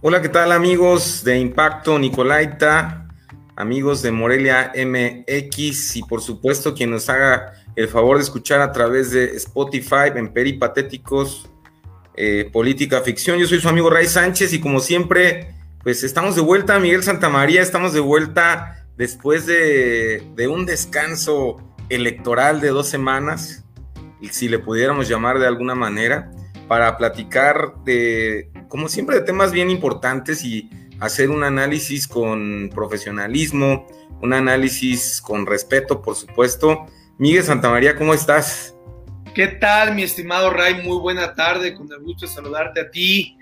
Hola, ¿qué tal amigos de Impacto Nicolaita, amigos de Morelia MX y por supuesto quien nos haga el favor de escuchar a través de Spotify en Peripatéticos eh, Política Ficción. Yo soy su amigo Ray Sánchez y como siempre, pues estamos de vuelta, Miguel Santamaría, estamos de vuelta después de, de un descanso electoral de dos semanas, si le pudiéramos llamar de alguna manera, para platicar de como siempre, de temas bien importantes y hacer un análisis con profesionalismo, un análisis con respeto, por supuesto. Miguel Santamaría, ¿cómo estás? ¿Qué tal, mi estimado Ray? Muy buena tarde, con el gusto de saludarte a ti,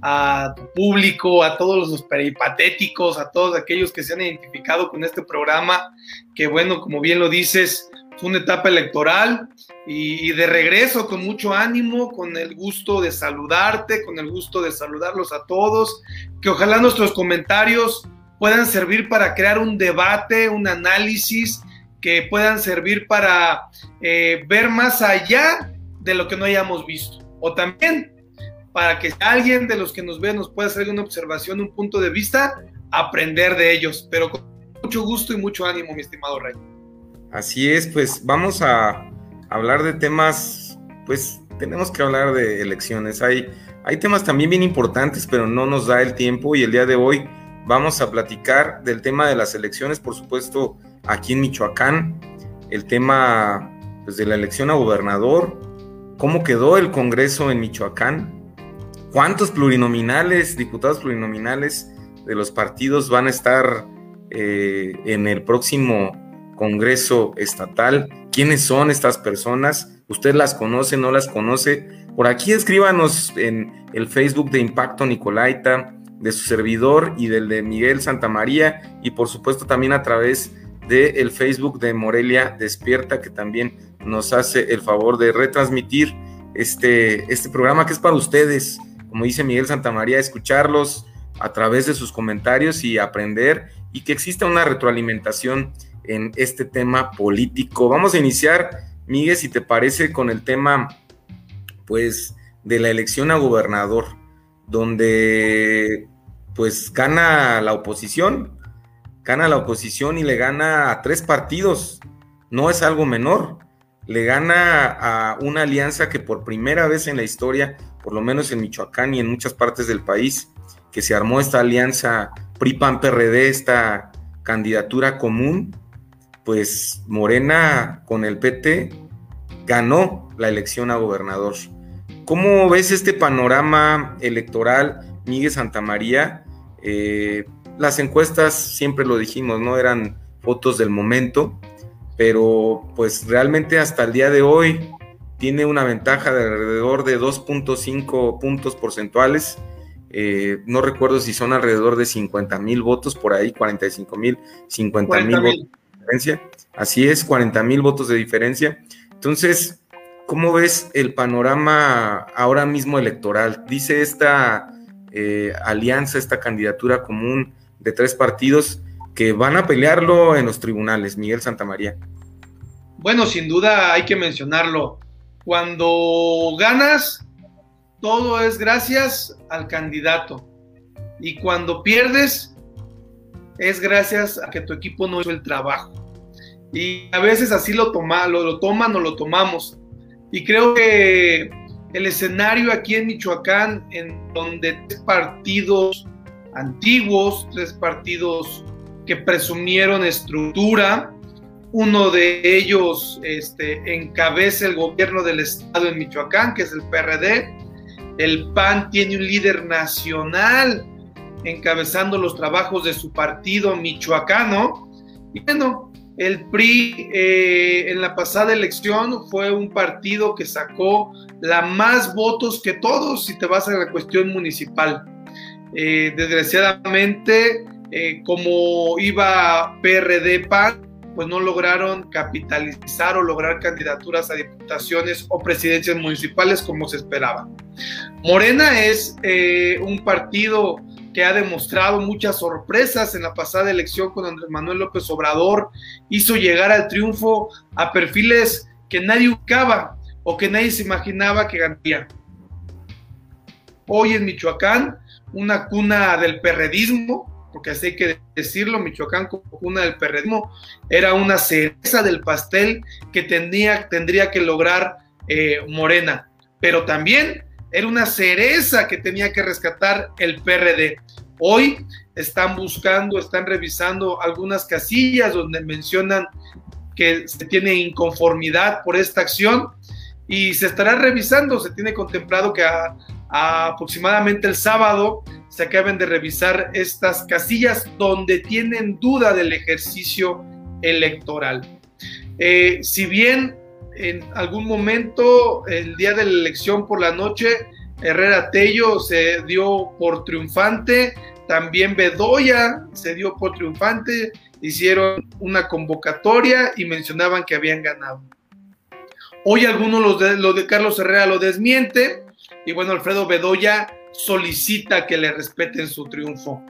a tu público, a todos los peripatéticos, a todos aquellos que se han identificado con este programa, que bueno, como bien lo dices, fue una etapa electoral y, de regreso con mucho ánimo, con el gusto de saludarte, con el gusto de saludarlos a todos, que ojalá nuestros comentarios puedan servir para crear un debate, un análisis, que puedan servir para eh, ver más allá de lo que no hayamos visto. O también para que alguien de los que nos ve nos pueda hacer una observación, un punto de vista, aprender de ellos. Pero con mucho gusto y mucho ánimo, mi estimado Rey. Así es, pues vamos a hablar de temas, pues tenemos que hablar de elecciones. Hay, hay temas también bien importantes, pero no nos da el tiempo y el día de hoy vamos a platicar del tema de las elecciones, por supuesto, aquí en Michoacán, el tema pues, de la elección a gobernador, cómo quedó el Congreso en Michoacán, cuántos plurinominales, diputados plurinominales de los partidos van a estar eh, en el próximo Congreso Estatal. ¿Quiénes son estas personas? ¿Usted las conoce, no las conoce? Por aquí escríbanos en el Facebook de Impacto Nicolaita, de su servidor y del de Miguel Santamaría, y por supuesto también a través del el Facebook de Morelia Despierta, que también nos hace el favor de retransmitir este, este programa que es para ustedes, como dice Miguel Santamaría, escucharlos a través de sus comentarios y aprender y que exista una retroalimentación en este tema político. Vamos a iniciar, Miguel, si te parece, con el tema, pues, de la elección a gobernador, donde, pues, gana la oposición, gana la oposición y le gana a tres partidos. No es algo menor. Le gana a una alianza que por primera vez en la historia, por lo menos en Michoacán y en muchas partes del país, que se armó esta alianza PRI-PAN-PRD, esta candidatura común, pues Morena con el PT ganó la elección a gobernador. ¿Cómo ves este panorama electoral, Miguel Santamaría? Eh, las encuestas, siempre lo dijimos, no eran fotos del momento, pero pues realmente hasta el día de hoy tiene una ventaja de alrededor de 2.5 puntos porcentuales. Eh, no recuerdo si son alrededor de 50 mil votos, por ahí 45 mil, 50 mil votos Así es, 40 mil votos de diferencia. Entonces, ¿cómo ves el panorama ahora mismo electoral? Dice esta eh, alianza, esta candidatura común de tres partidos que van a pelearlo en los tribunales, Miguel Santamaría. Bueno, sin duda hay que mencionarlo. Cuando ganas, todo es gracias al candidato. Y cuando pierdes, es gracias a que tu equipo no hizo el trabajo. Y a veces así lo, toma, lo, toman o lo tomamos. Y creo que el escenario aquí en Michoacán, en donde tres partidos antiguos, tres partidos que presumieron estructura, uno de ellos este, encabeza el gobierno del estado en Michoacán, que es el PRD. El PAN tiene un líder nacional encabezando los trabajos de su partido michoacano. Y bueno, el PRI eh, en la pasada elección fue un partido que sacó la más votos que todos si te vas a la cuestión municipal. Eh, desgraciadamente, eh, como iba PRD PAN, pues no lograron capitalizar o lograr candidaturas a diputaciones o presidencias municipales como se esperaba. Morena es un partido que ha demostrado muchas sorpresas en la pasada elección con Andrés Manuel López Obrador, hizo llegar al triunfo a perfiles que nadie buscaba o que nadie se imaginaba que ganaría. Hoy en Michoacán, una cuna del perredismo, porque así hay que decirlo, Michoacán como cuna del perredismo, era una cereza del pastel que tendría, tendría que lograr eh, Morena, pero también era una cereza que tenía que rescatar el PRD. Hoy están buscando, están revisando algunas casillas donde mencionan que se tiene inconformidad por esta acción y se estará revisando, se tiene contemplado que a, aproximadamente el sábado se acaben de revisar estas casillas donde tienen duda del ejercicio electoral. Eh, si bien en algún momento, el día de la elección por la noche, Herrera Tello se dio por triunfante, también Bedoya se dio por triunfante, hicieron una convocatoria y mencionaban que habían ganado. Hoy algunos lo de, lo de Carlos Herrera lo desmiente y bueno, Alfredo Bedoya solicita que le respeten su triunfo.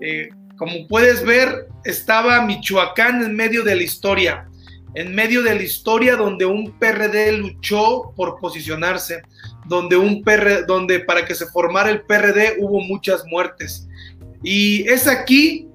Eh, como puedes ver, estaba Michoacán en medio de la historia, en medio de la historia donde un PRD luchó por posicionarse, donde un PRD, donde para que se formara el PRD hubo muchas muertes. Y es aquí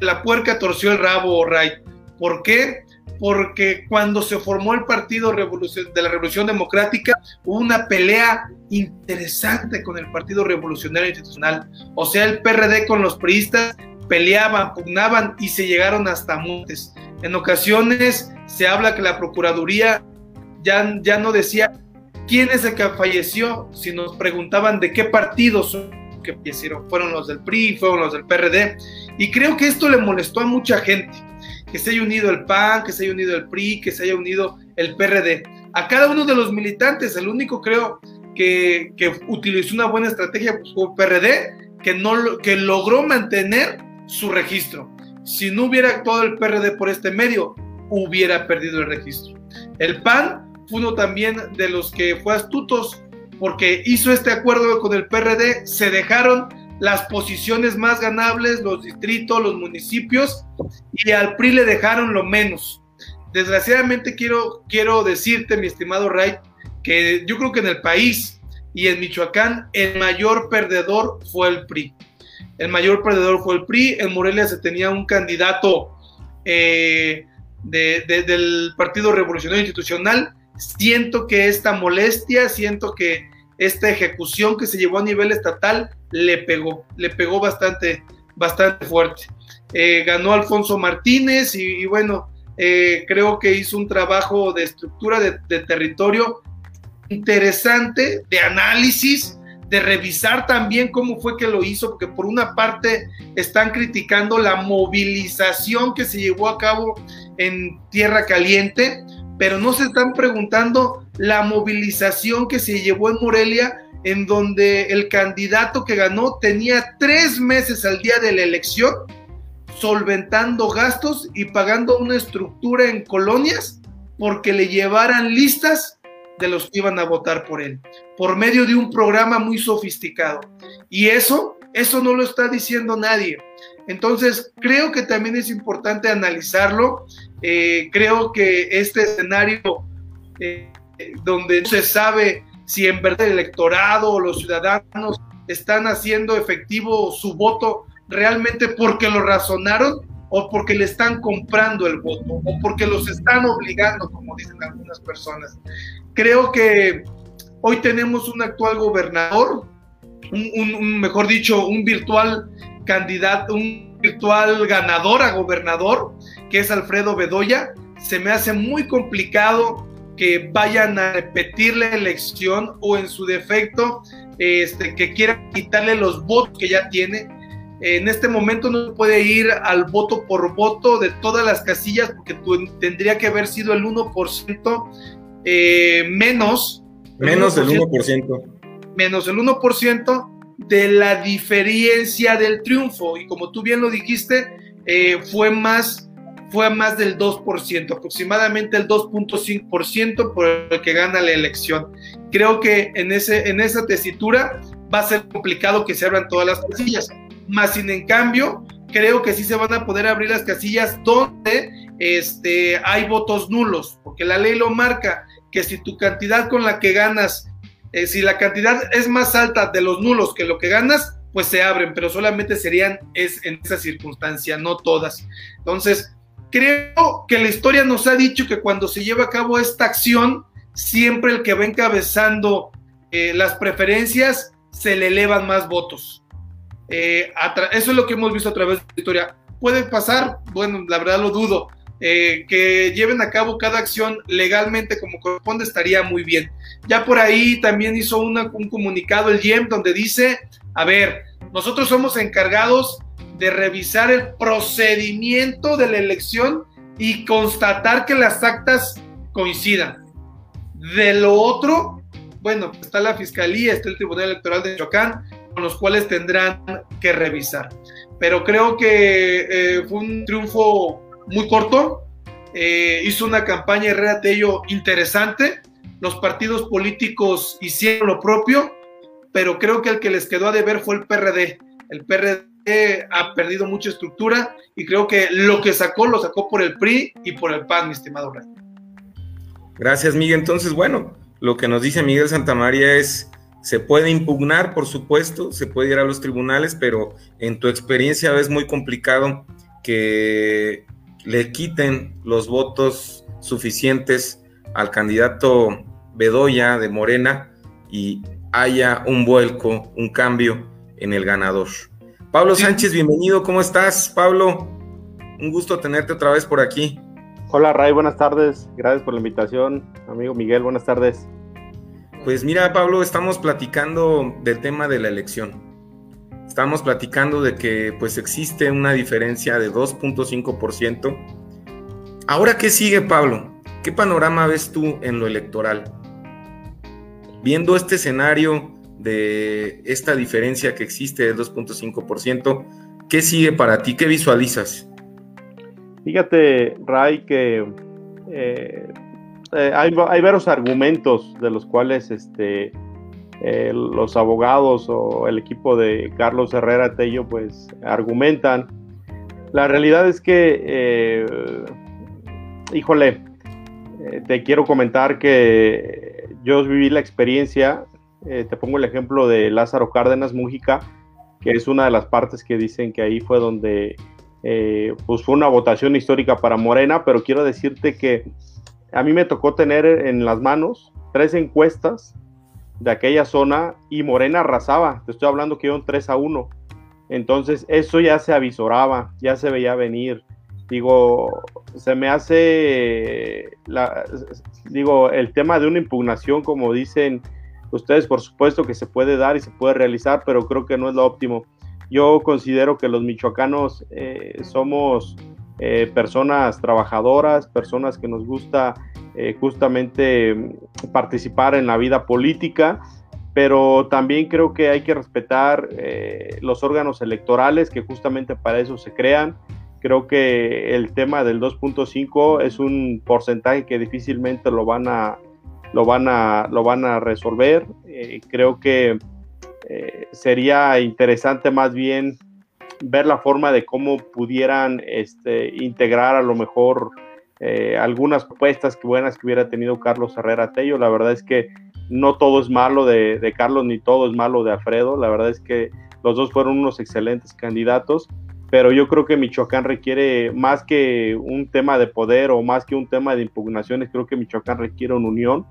la puerca torció el rabo, Ray. ¿Por qué? Porque cuando se formó el Partido de la Revolución Democrática, hubo una pelea interesante con el Partido Revolucionario Institucional. O sea, el PRD con los priistas peleaban, pugnaban y se llegaron hasta montes. En ocasiones se habla que la Procuraduría ya, ya no decía quién es el que falleció, si nos preguntaban de qué partidos que fallecieron, fueron los del PRI, fueron los del PRD, y creo que esto le molestó a mucha gente, que se haya unido el PAN, que se haya unido el PRI, que se haya unido el PRD. A cada uno de los militantes, el único creo que, que utilizó una buena estrategia pues, fue el PRD, que, no, que logró mantener su registro. Si no hubiera actuado el PRD por este medio, hubiera perdido el registro. El PAN fue uno también de los que fue astutos porque hizo este acuerdo con el PRD, se dejaron las posiciones más ganables, los distritos, los municipios, y al PRI le dejaron lo menos. Desgraciadamente quiero, quiero decirte, mi estimado Ray, que yo creo que en el país y en Michoacán el mayor perdedor fue el PRI. El mayor perdedor fue el PRI. En Morelia se tenía un candidato eh, del Partido Revolucionario Institucional siento que esta molestia, siento que esta ejecución que se llevó a nivel estatal le pegó, le pegó bastante, bastante fuerte. Eh, ganó Alfonso Martínez y, bueno, eh, creo que hizo un trabajo de estructura de, de, territorio interesante, de análisis, de revisar también cómo fue que lo hizo, porque por una parte están criticando la movilización que se llevó a cabo en Tierra Caliente, pero no se están preguntando la movilización que se llevó en Morelia, en donde el candidato que ganó tenía tres meses al día de la elección, solventando gastos y pagando una estructura en colonias porque le llevaran listas de los que iban a votar por él, por medio de un programa muy sofisticado. Y eso, eso no lo está diciendo nadie. Entonces, creo que también es importante analizarlo. Eh, creo que este escenario eh, donde no se sabe si en verdad el electorado o los ciudadanos están haciendo efectivo su voto realmente porque lo razonaron o porque le están comprando el voto o porque los están obligando, como dicen algunas personas. Creo que hoy tenemos un actual gobernador, un mejor dicho, un virtual candidato, un virtual ganador a gobernador, que es Alfredo Bedoya, se me hace muy complicado que vayan a repetir la elección o en su defecto este, que quieran quitarle los votos que ya tiene. En este momento no puede ir al voto por voto de todas las casillas porque tendría que haber sido el 1% eh, menos. Menos del 1%. Menos el 1% de la diferencia del triunfo. Y como tú bien lo dijiste, eh, fue, más, fue más del 2%, aproximadamente el 2.5% por el que gana la elección. Creo que en, ese, en esa tesitura va a ser complicado que se abran todas las casillas. Más sin en cambio, creo que sí se van a poder abrir las casillas donde este, hay votos nulos, porque la ley lo marca, que si tu cantidad con la que ganas eh, si la cantidad es más alta de los nulos que lo que ganas, pues se abren, pero solamente serían es, en esa circunstancia, no todas. Entonces, creo que la historia nos ha dicho que cuando se lleva a cabo esta acción, siempre el que va encabezando eh, las preferencias se le elevan más votos. Eh, eso es lo que hemos visto a través de la historia. ¿Puede pasar? Bueno, la verdad lo dudo. Eh, que lleven a cabo cada acción legalmente como corresponde estaría muy bien. Ya por ahí también hizo un comunicado el IEM donde dice, a ver, nosotros somos encargados de revisar el procedimiento de la elección y constatar que las actas coincidan. De lo otro, bueno, está la Fiscalía, está el Tribunal Electoral de con los cuales tendrán que revisar. Pero creo que eh, fue un triunfo muy corto, eh, hizo una campaña Herrera Tello interesante, los partidos políticos hicieron lo propio, pero creo que el que les quedó a deber fue el PRD. El PRD ha perdido mucha estructura y creo que lo que sacó lo sacó por el PRI y por el PAN, mi estimado Rey. Gracias, Miguel. Entonces, bueno, lo que nos dice Miguel Santamaría es, se puede impugnar, por supuesto, se puede ir a los tribunales, pero en tu experiencia es muy complicado que le quiten los votos suficientes al candidato Bedoya de Morena y haya un vuelco, un cambio en el ganador. Pablo Sánchez, bienvenido, ¿cómo estás? Pablo, un gusto tenerte otra vez por aquí. Hola Ray, buenas tardes, gracias por la invitación. Amigo Miguel, buenas tardes. Pues mira Pablo, estamos platicando del tema de la elección. Estamos platicando de que pues existe una diferencia de 2.5%. Ahora, ¿qué sigue Pablo? ¿Qué panorama ves tú en lo electoral? Viendo este escenario de esta diferencia que existe de 2.5%, ¿qué sigue para ti? ¿Qué visualizas? Fíjate, Ray, que eh, eh, hay, varios argumentos de los cuales este, eh, los abogados o el equipo de Carlos Herrera Tello pues argumentan. La realidad es que, híjole, te quiero comentar que yo viví la experiencia, eh, te pongo el ejemplo de Lázaro Cárdenas Mújica, que es una de las partes que dicen que ahí fue donde eh, pues fue una votación histórica para Morena, pero quiero decirte que a mí me tocó tener en las manos tres encuestas de aquella zona y Morena arrasaba, te estoy hablando que iban 3 a 1. Entonces eso ya se avisoraba, ya se veía venir. Digo, se me hace, digo, el tema de una impugnación, como dicen ustedes, por supuesto que se puede dar y se puede realizar, pero creo que no es lo óptimo. Yo considero que los michoacanos eh, somos eh, personas trabajadoras, personas que nos gusta eh, justamente participar en la vida política, pero también creo que hay que respetar los órganos electorales que justamente para eso se crean Creo que el tema del 2.5 es un porcentaje que difícilmente lo van a, lo van a, lo van a resolver. Eh, creo que eh, sería interesante más bien ver la forma de cómo pudieran este, integrar a lo mejor eh, algunas propuestas buenas que hubiera tenido Carlos Herrera Tello. La verdad es que no todo es malo de, de Carlos ni todo es malo de Alfredo. La verdad es que los dos fueron unos excelentes candidatos pero yo creo que Michoacán requiere más que un tema de poder o más que un tema de impugnaciones, creo que Michoacán requiere una unión,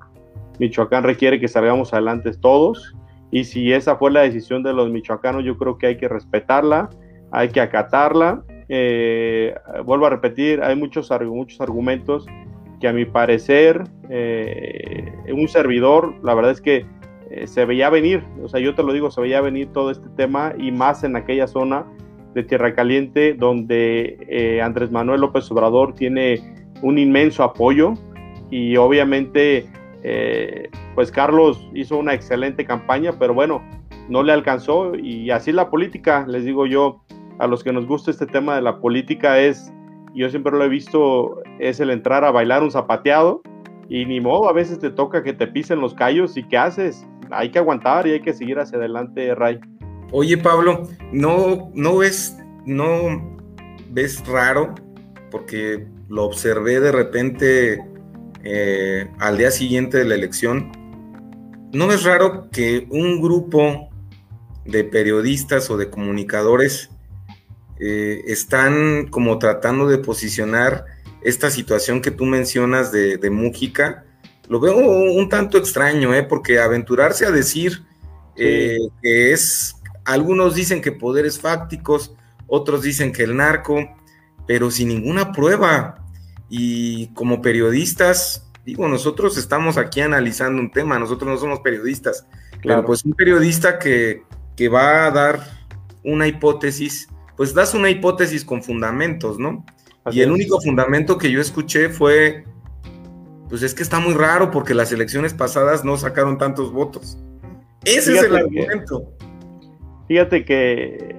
Michoacán requiere que salgamos adelante todos y si esa fue la decisión de los michoacanos, yo creo que hay que respetarla, hay que acatarla. Eh, vuelvo a repetir, hay muchos, muchos argumentos que a mi parecer eh, un servidor, la verdad es que eh, se veía venir, o sea, yo te lo digo, se veía venir todo este tema y más en aquella zona de Tierra Caliente, donde eh, Andrés Manuel López Obrador tiene un inmenso apoyo y obviamente pues Carlos hizo una excelente campaña, pero bueno, no le alcanzó y así la política, les digo yo, a los que nos gusta este tema de la política es, yo siempre lo he visto, es el entrar a bailar un zapateado y ni modo, a veces te toca que te pisen los callos y ¿qué haces? Hay que aguantar y hay que seguir hacia adelante, Ray. Oye, Pablo, ¿no, no ves, no ves raro? Porque lo observé de repente eh, al día siguiente de la elección. ¿No es raro que un grupo de periodistas o de comunicadores eh, están como tratando de posicionar esta situación que tú mencionas de, de Mújica, lo veo un tanto extraño, ¿eh? porque aventurarse a decir eh, que es, algunos dicen que poderes fácticos, otros dicen que el narco, pero sin ninguna prueba. Y como periodistas, digo, nosotros estamos aquí analizando un tema, nosotros no somos periodistas, pero pues un periodista que, que va a dar una hipótesis, pues das una hipótesis con fundamentos, ¿no? y el único fundamento que yo escuché fue, pues es que está muy raro porque las elecciones pasadas no sacaron tantos votos. Ese es el argumento. Fíjate que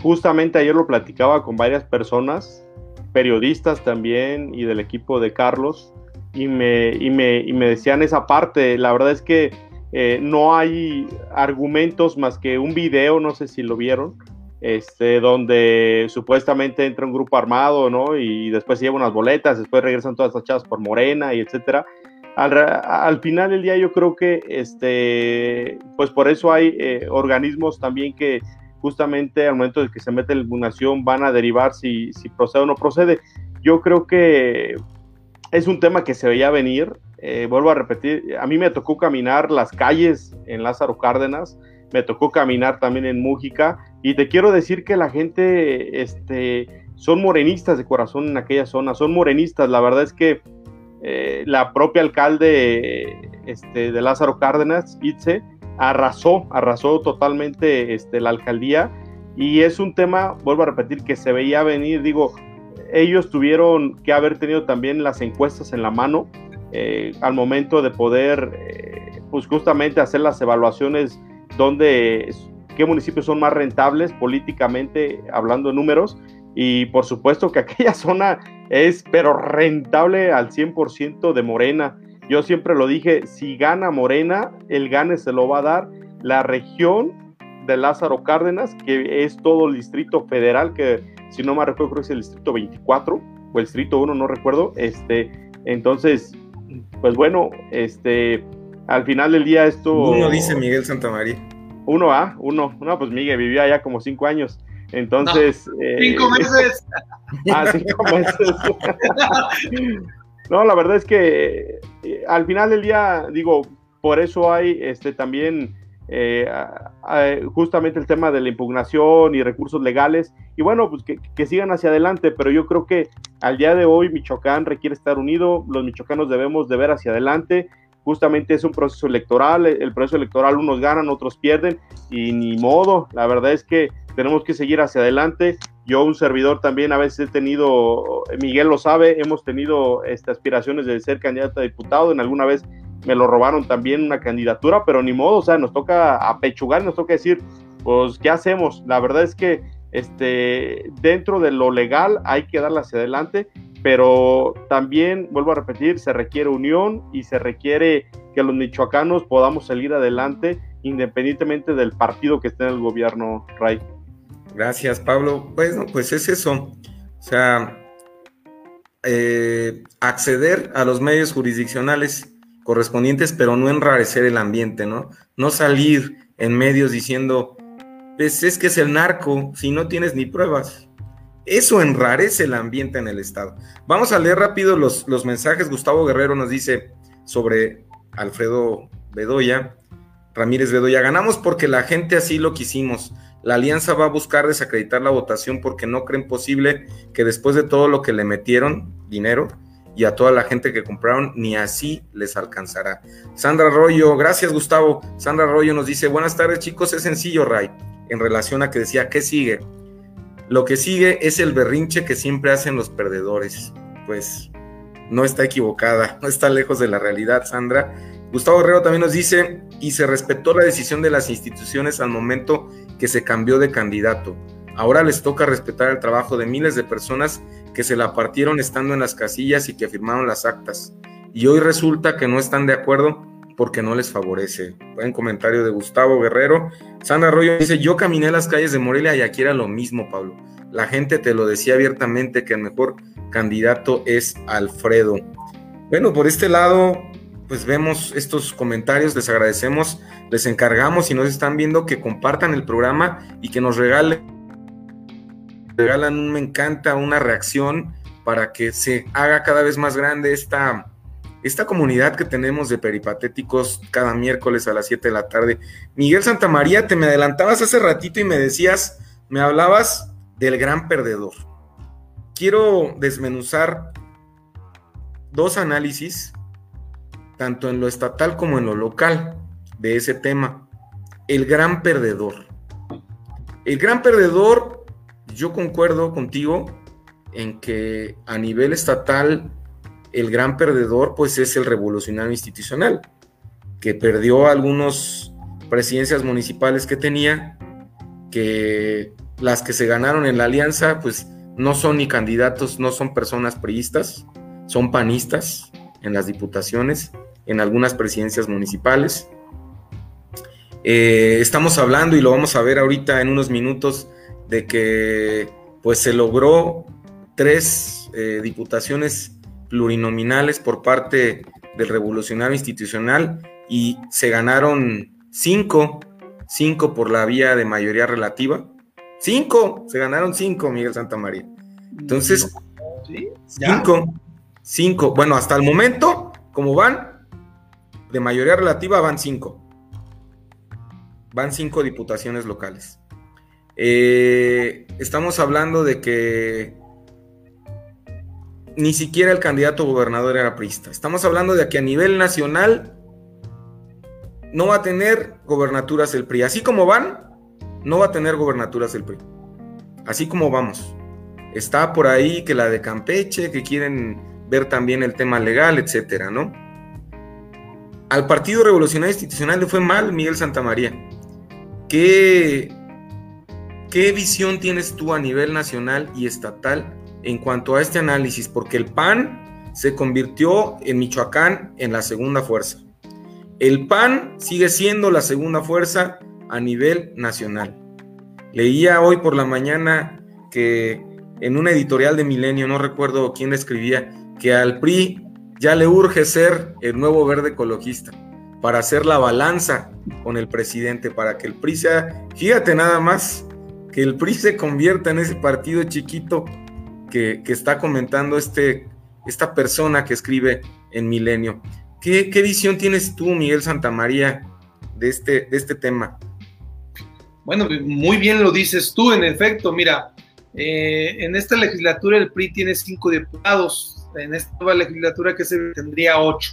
justamente ayer lo platicaba con varias personas, periodistas también y del equipo de Carlos, y me, y me, y me decían esa parte. La verdad es que eh, no hay argumentos más que un video, no sé si lo vieron, este, donde supuestamente entra un grupo armado, ¿no? Y después se lleva unas boletas, después regresan todas tachadas por Morena y etcétera. Al, final del día yo creo que, este, pues por eso hay eh, organismos también que justamente al momento de que se mete la impugnación van a derivar si, si procede o no procede. Yo creo que es un tema que se veía venir. Eh, vuelvo a repetir, a mí me tocó caminar las calles en Lázaro Cárdenas, me tocó caminar también en Mújica. Y te quiero decir que la gente este, son morenistas de corazón en aquella zona, son morenistas. La verdad es que eh, la propia alcalde este, de Lázaro Cárdenas, Itze, arrasó, arrasó totalmente este, la alcaldía. Y es un tema, vuelvo a repetir, que se veía venir, digo, ellos tuvieron que haber tenido también las encuestas en la mano eh, al momento de poder, eh, pues justamente hacer las evaluaciones donde qué municipios son más rentables políticamente hablando de números y por supuesto que aquella zona es pero rentable al 100% de Morena. Yo siempre lo dije, si gana Morena, el gane se lo va a dar la región de Lázaro Cárdenas, que es todo el distrito federal, que si no me recuerdo creo que es el distrito 24 o el distrito 1, no recuerdo. Este, entonces, pues bueno, este, al final del día esto... Uno dice Miguel Santamaría. Uno, ¿ah? Uno. No, pues Miguel vivía allá como cinco años. Entonces... No, eh, cinco meses. ah, cinco meses. no, la verdad es que eh, al final del día, digo, por eso hay este también eh, justamente el tema de la impugnación y recursos legales. Y bueno, pues que, que, sigan hacia adelante, pero yo creo que al día de hoy Michoacán requiere estar unido, los michoacanos debemos de ver hacia adelante justamente es un proceso electoral, el proceso electoral unos ganan, otros pierden y ni modo, la verdad es que tenemos que seguir hacia adelante. Yo un servidor también a veces he tenido, Miguel lo sabe, hemos tenido este, aspiraciones de ser candidato a diputado, en alguna vez me lo robaron también una candidatura, pero ni modo, o sea, nos toca apechugar, nos toca decir, pues, ¿qué hacemos? La verdad es que este, dentro de lo legal hay que darle hacia adelante pero también, vuelvo a repetir, se requiere unión y se requiere que los michoacanos podamos salir adelante independientemente del partido que esté en el gobierno, Ray. Gracias, Pablo. Bueno, pues es eso. O sea, eh, acceder a los medios jurisdiccionales correspondientes, pero no enrarecer el ambiente, ¿no? No salir en medios diciendo, pues es que es el narco, si no tienes ni pruebas. Eso enrarece el ambiente en el Estado. Vamos a leer rápido los, los mensajes. Gustavo Guerrero nos dice sobre Alfredo Bedoya, Ramírez Bedoya. Ganamos porque la gente así lo quisimos. La alianza va a buscar desacreditar la votación porque no creen posible que después de todo lo que le metieron, dinero, y a toda la gente que compraron, ni así les alcanzará. Sandra Arroyo, gracias Gustavo. Sandra Arroyo nos dice, buenas tardes chicos, es sencillo, Ray, en relación a que decía, ¿qué sigue? Lo que sigue es el berrinche que siempre hacen los perdedores. Pues no está equivocada, no está lejos de la realidad, Sandra. Gustavo Herrero también nos dice, y se respetó la decisión de las instituciones al momento que se cambió de candidato. Ahora les toca respetar el trabajo de miles de personas que se la partieron estando en las casillas y que firmaron las actas. Y hoy resulta que no están de acuerdo porque no les favorece. Buen comentario de Gustavo Guerrero. Sandra Arroyo dice, yo caminé las calles de Morelia y aquí era lo mismo, Pablo. La gente te lo decía abiertamente que el mejor candidato es Alfredo. Bueno, por este lado, pues vemos estos comentarios, les agradecemos, les encargamos si nos están viendo que compartan el programa y que nos regalen, regalan un me encanta, una reacción para que se haga cada vez más grande esta, esta comunidad que tenemos de peripatéticos cada miércoles a las 7 de la tarde. Miguel Santamaría, te me adelantabas hace ratito y me decías, me hablabas del gran perdedor. Quiero desmenuzar dos análisis, tanto en lo estatal como en lo local, de ese tema. El gran perdedor. El gran perdedor, yo concuerdo contigo en que a nivel estatal el gran perdedor pues es el revolucionario institucional, que perdió algunas presidencias municipales que tenía, que las que se ganaron en la alianza pues no son ni candidatos, no son personas priistas, son panistas en las diputaciones, en algunas presidencias municipales. Eh, estamos hablando y lo vamos a ver ahorita en unos minutos de que pues se logró tres eh, diputaciones plurinominales por parte del revolucionario institucional y se ganaron cinco, cinco por la vía de mayoría relativa. Cinco, se ganaron cinco, Miguel Santa María. Entonces, cinco, cinco. Bueno, hasta el momento, como van, de mayoría relativa van cinco. Van cinco diputaciones locales. Eh, estamos hablando de que ni siquiera el candidato gobernador era priista. Estamos hablando de que a nivel nacional no va a tener gobernaturas el PRI. Así como van, no va a tener gobernaturas el PRI. Así como vamos. Está por ahí que la de Campeche, que quieren ver también el tema legal, etcétera, ¿no? Al Partido Revolucionario Institucional le fue mal Miguel Santamaría. ¿Qué, ¿Qué visión tienes tú a nivel nacional y estatal en cuanto a este análisis, porque el PAN se convirtió en Michoacán en la segunda fuerza. El PAN sigue siendo la segunda fuerza a nivel nacional. Leía hoy por la mañana que en una editorial de Milenio, no recuerdo quién escribía, que al PRI ya le urge ser el nuevo verde ecologista para hacer la balanza con el presidente, para que el PRI sea, fíjate nada más, que el PRI se convierta en ese partido chiquito que, está comentando este, esta persona que escribe en Milenio. ¿Qué, visión tienes tú, Miguel Santamaría, de este, de este tema? Bueno, muy bien lo dices tú, en efecto, mira, eh, en esta legislatura el PRI tiene cinco diputados, en esta nueva legislatura que se tendría ocho.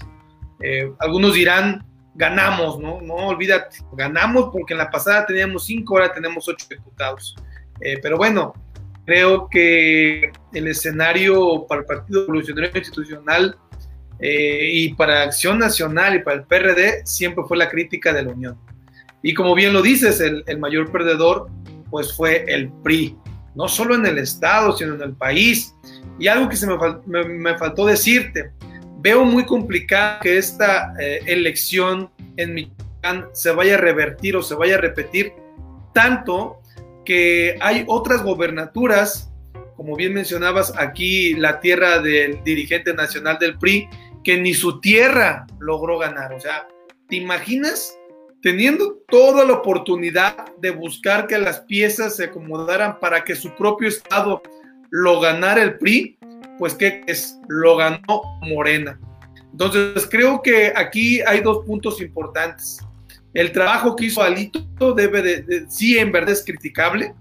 Eh, algunos dirán, ganamos, ¿no? No, olvídate, ganamos porque en la pasada teníamos cinco, ahora tenemos ocho diputados. Eh, pero bueno, Creo que el escenario para el Partido Revolucionario Institucional eh, y para Acción Nacional y para el PRD siempre fue la crítica de la Unión. Y como bien lo dices, el, mayor perdedor pues fue el PRI, no solo en el Estado, sino en el país. Y algo que se me, faltó decirte, veo muy complicado que esta eh, elección en Michoacán se vaya a revertir o se vaya a repetir tanto que hay otras gobernaturas, como bien mencionabas aquí, la tierra del dirigente nacional del PRI, que ni su tierra logró ganar. O sea, ¿te imaginas teniendo toda la oportunidad de buscar que las piezas se acomodaran para que su propio estado lo ganara el PRI? Pues que es, lo ganó Morena. Entonces, creo que aquí hay dos puntos importantes. El trabajo que hizo Alito debe de, sí, en verdad es criticable,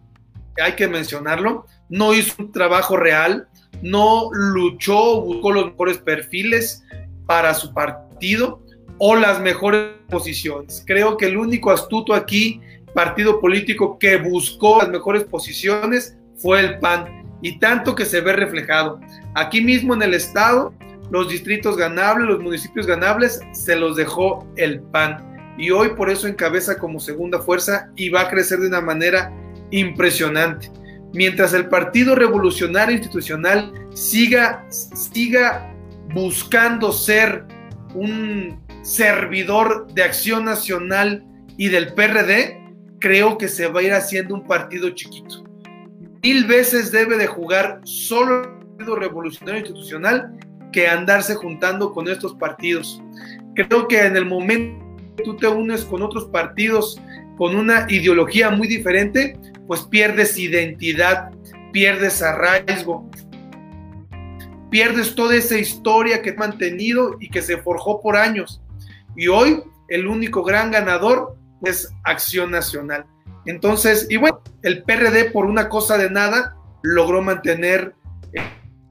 hay que mencionarlo. No hizo un trabajo real, no luchó, buscó los mejores perfiles para su partido o las mejores posiciones. Creo que el único astuto aquí, partido político que buscó las mejores posiciones, fue el PAN. Y tanto que se ve reflejado. Aquí mismo en el estado, los distritos ganables, los municipios ganables, se los dejó el PAN y hoy por eso encabeza como segunda fuerza y va a crecer de una manera impresionante. Mientras el Partido Revolucionario Institucional siga, siga buscando ser un servidor de acción nacional y del PRD, creo que se va a ir haciendo un partido chiquito. Mil veces debe de jugar solo el Partido Revolucionario Institucional que andarse juntando con estos partidos creo que en el momento tú te unes con otros partidos con una ideología muy diferente, pues pierdes identidad, pierdes arraigo, pierdes toda esa historia que has mantenido y que se forjó por años. Y hoy el único gran ganador es Acción Nacional. Entonces, y bueno, el PRD por una cosa de nada logró mantener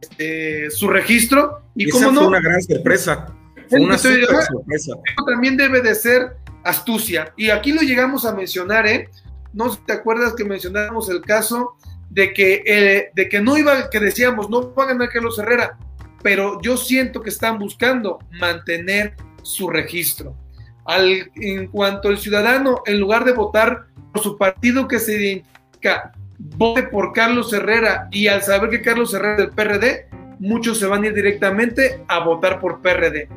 este, su registro. Y, como no, fue una gran sorpresa. Fue una sorpresa. También debe de ser astucia. Y aquí lo llegamos a mencionar, ¿eh? No te acuerdas que mencionábamos el caso de que, eh, de que no iba, que decíamos, no va a ganar Carlos Herrera, pero yo siento que están buscando mantener su registro. Al, en cuanto el ciudadano, en lugar de votar por su partido que se identifica, vote por Carlos Herrera y al saber que Carlos Herrera es del PRD, muchos se van a ir directamente a votar por PRD.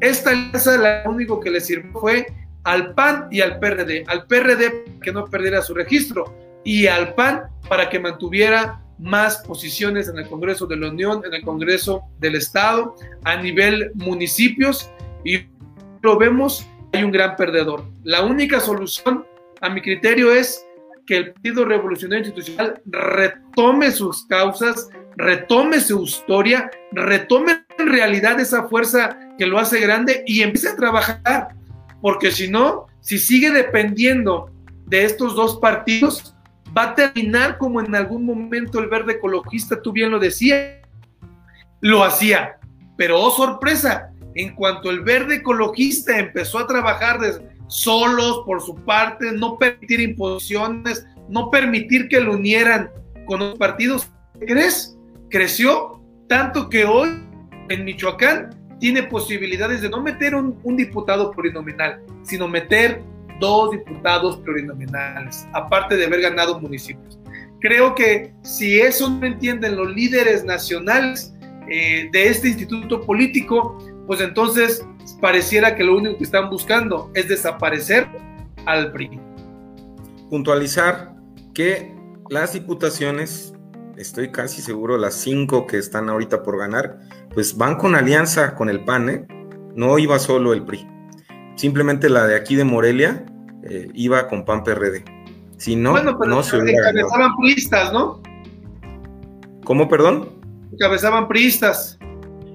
Esta alianza, lo único que le sirvió fue al PAN y al PRD. Al PRD que no perdiera su registro y al PAN para que mantuviera más posiciones en el Congreso de la Unión, en el Congreso del Estado, a nivel municipios y lo vemos, hay un gran perdedor. La única solución, a mi criterio, es que el Partido Revolucionario Institucional retome sus causas, retome su historia, retome en realidad esa fuerza que lo hace grande y empiece a trabajar, porque si no, si sigue dependiendo de estos dos partidos, va a terminar como en algún momento el verde ecologista, tú bien lo decías, lo hacía, pero oh sorpresa, en cuanto el verde ecologista empezó a trabajar solos por su parte, no permitir imposiciones, no permitir que lo unieran con los partidos, ¿crees? Creció tanto que hoy en Michoacán tiene posibilidades de no meter un, un diputado plurinominal, sino meter dos diputados plurinominales, aparte de haber ganado municipios. Creo que si eso no entienden los líderes nacionales eh, de este instituto político, pues entonces pareciera que lo único que están buscando es desaparecer al PRI. Puntualizar que las diputaciones, estoy casi seguro, las cinco que están ahorita por ganar, pues van con alianza con el PAN, ¿eh? no iba solo el PRI. Simplemente la de aquí de Morelia eh, iba con PAN PRD. Si no, no se hubiera encabezaban priistas, ¿no? ¿Cómo, perdón? Encabezaban priistas.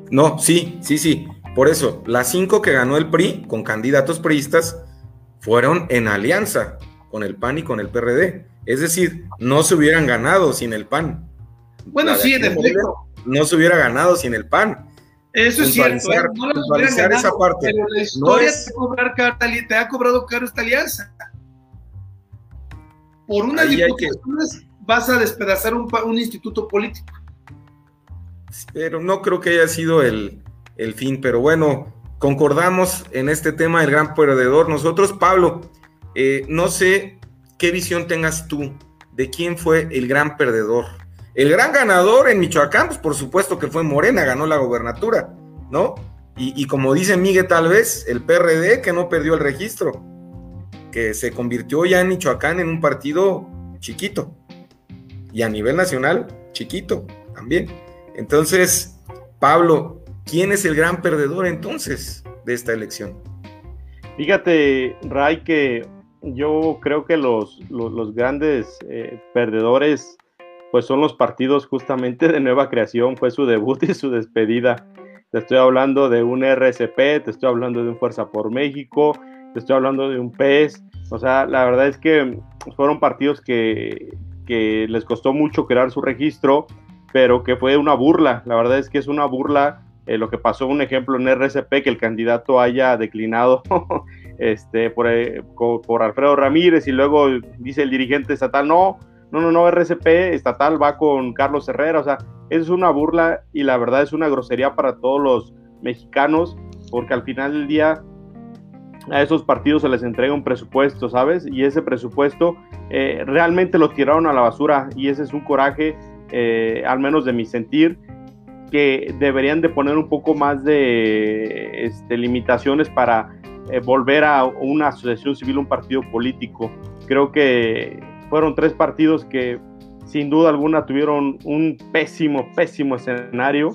No, sí, sí, sí. Por eso, las cinco que ganó el PRI con candidatos priistas fueron en alianza con el PAN y con el PRD. Es decir, no se hubieran ganado sin el PAN. Bueno, sí, en efecto. No se hubiera ganado sin el PAN. Eso es cierto, ¿eh? no lo esa parte. Pero la historia te, ha cobrado caro esta alianza. Por una diputaciones vas a despedazar un, un, instituto político. Pero no creo que haya sido el, el fin. Pero bueno, concordamos en este tema del gran perdedor. Nosotros, Pablo, eh, no sé qué visión tengas tú de quién fue el gran perdedor el gran ganador en Michoacán, pues por supuesto que fue Morena, ganó la gobernatura, ¿no? Y, como dice Miguel, tal vez el PRD que no perdió el registro, que se convirtió ya en Michoacán en un partido chiquito y a nivel nacional chiquito también. Entonces, Pablo, ¿quién es el gran perdedor entonces de esta elección? Fíjate, Ray, que yo creo que los, los, grandes eh, perdedores pues son los partidos justamente de nueva creación, fue su debut y su despedida. Te estoy hablando de un RCP, te estoy hablando de un Fuerza por México, te estoy hablando de un PES. O sea, la verdad es que fueron partidos que, que les costó mucho crear su registro, pero que fue una burla. La verdad es que es una burla eh, lo que pasó, un ejemplo en RCP, que el candidato haya declinado este, por, eh, por Alfredo Ramírez y luego dice el dirigente estatal, no, no, no, no, RCP estatal va con Carlos Herrera, o sea, es una burla y la verdad es una grosería para todos los mexicanos, porque al final del día a esos partidos se les entrega un presupuesto, ¿sabes? Y ese presupuesto eh, realmente lo tiraron a la basura y ese es un coraje, eh, al menos de mi sentir, que deberían de poner un poco más de este, limitaciones para eh, volver a una asociación civil, un partido político. Creo que fueron tres partidos que sin duda alguna tuvieron un pésimo, pésimo escenario.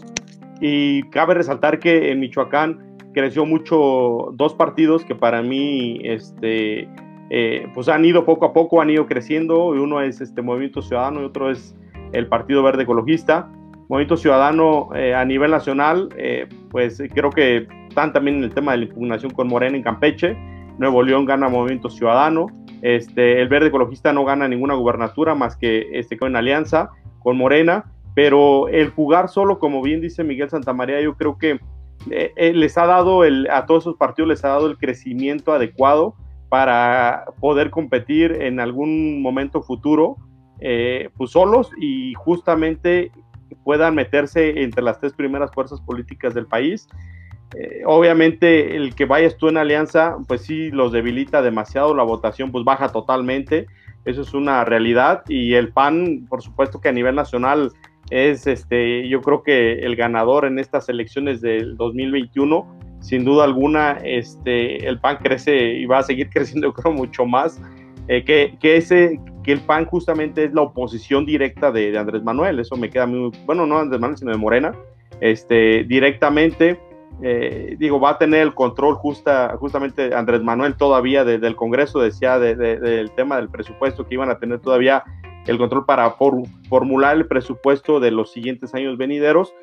Y cabe resaltar que en Michoacán creció mucho dos partidos que para mí este, eh, pues han ido poco a poco, han ido creciendo. Uno es este Movimiento Ciudadano y otro es el Partido Verde Ecologista. Movimiento Ciudadano eh, a nivel nacional, eh, pues creo que están también en el tema de la impugnación con Morena en Campeche. Nuevo León gana Movimiento Ciudadano. Este, el Verde Ecologista no gana ninguna gubernatura más que este, alianza con Morena. Pero el jugar solo, como bien dice Miguel Santamaría, yo creo que les ha dado el, a todos esos partidos les ha dado el crecimiento adecuado para poder competir en algún momento futuro, eh, pues solos y justamente puedan meterse entre las tres primeras fuerzas políticas del país. Eh, obviamente el que vayas tú en alianza, pues sí los debilita demasiado, la votación pues baja totalmente, eso es una realidad y el PAN, por supuesto que a nivel nacional es este, yo creo que el ganador en estas elecciones del 2021 sin duda alguna, este, el PAN crece y va a seguir creciendo, creo, mucho más. Eh, que, que, ese, que el PAN justamente es la oposición directa de, Andrés Manuel. Eso me queda muy, bueno, no Andrés Manuel, sino de Morena. Este, directamente, eh, digo, va a tener el control justa, justamente Andrés Manuel todavía del Congreso, decía del tema del presupuesto, que iban a tener todavía el control para formular el presupuesto de los siguientes años venideros.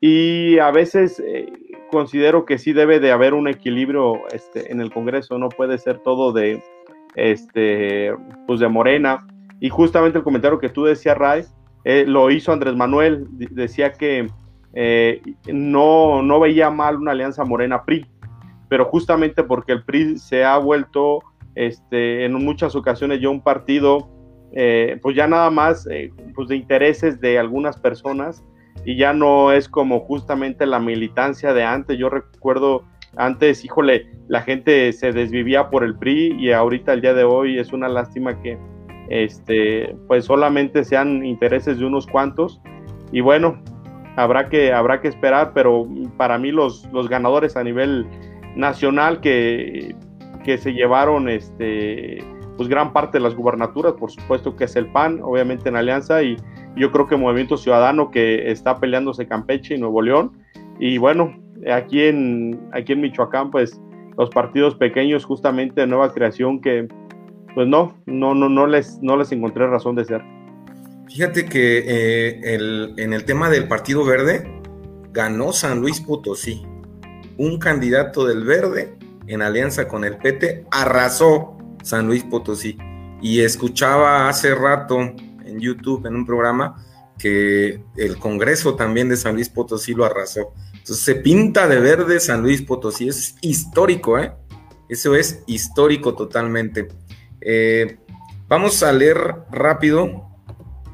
Y a veces eh, considero que sí debe de haber un equilibrio este, en el Congreso, no puede ser todo de, este, pues de Morena. Y justamente el comentario que tú decías, Ray, eh, lo hizo Andrés Manuel, decía que eh, no, no veía mal una alianza Morena-PRI, pero justamente porque el PRI se ha vuelto este, en muchas ocasiones ya un partido, eh, pues ya nada más pues de intereses de algunas personas y ya no es como justamente la militancia de antes. Yo recuerdo antes, híjole, la gente se desvivía por el PRI y ahorita el día de hoy es una lástima que este pues solamente sean intereses de unos cuantos y bueno, habrá que habrá que esperar, pero para mí los, los ganadores a nivel nacional que, que se llevaron este pues gran parte de las gubernaturas, por supuesto que es el PAN, obviamente en alianza y yo creo que Movimiento Ciudadano que está peleándose Campeche y Nuevo León. Y bueno, aquí en, aquí en Michoacán, pues los partidos pequeños justamente de nueva creación que pues no, no, no, no, les, no les encontré razón de ser. Fíjate que eh, en el tema del Partido Verde ganó San Luis Potosí. Un candidato del Verde en alianza con el PT arrasó San Luis Potosí. Y escuchaba hace rato en YouTube, en un programa, que el Congreso también de San Luis Potosí lo arrasó. Entonces se pinta de verde San Luis Potosí, es histórico, ¿eh? Eso es histórico totalmente. Eh, vamos a leer rápido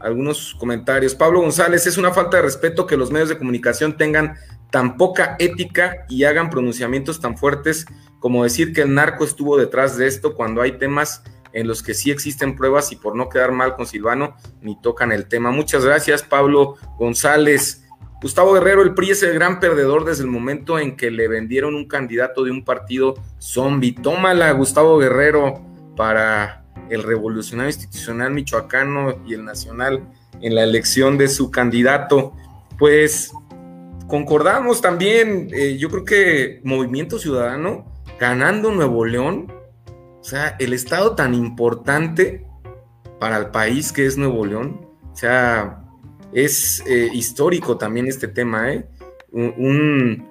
algunos comentarios. Pablo González, es una falta de respeto que los medios de comunicación tengan tan poca ética y hagan pronunciamientos tan fuertes como decir que el narco estuvo detrás de esto cuando hay temas en los que sí existen pruebas y por no quedar mal con Silvano, ni tocan el tema. Muchas gracias, Pablo González. Gustavo Guerrero, el PRI es el gran perdedor desde el momento en que le vendieron un candidato de un partido zombie. Tómala, Gustavo Guerrero, para el revolucionario institucional michoacano y el nacional en la elección de su candidato. Pues concordamos también, eh, yo creo que Movimiento Ciudadano ganando Nuevo León o sea, el estado tan importante para el país que es Nuevo León, o sea, es eh, histórico también este tema, ¿eh? Un,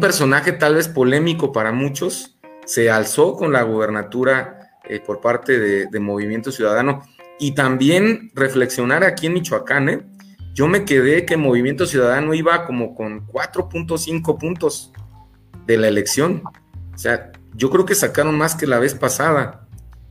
personaje tal vez polémico para muchos se alzó con la gubernatura eh, por parte de, Movimiento Ciudadano y también reflexionar aquí en Michoacán, ¿eh? Yo me quedé que Movimiento Ciudadano iba como con 4.5 puntos de la elección. O sea, yo creo que sacaron más que la vez pasada.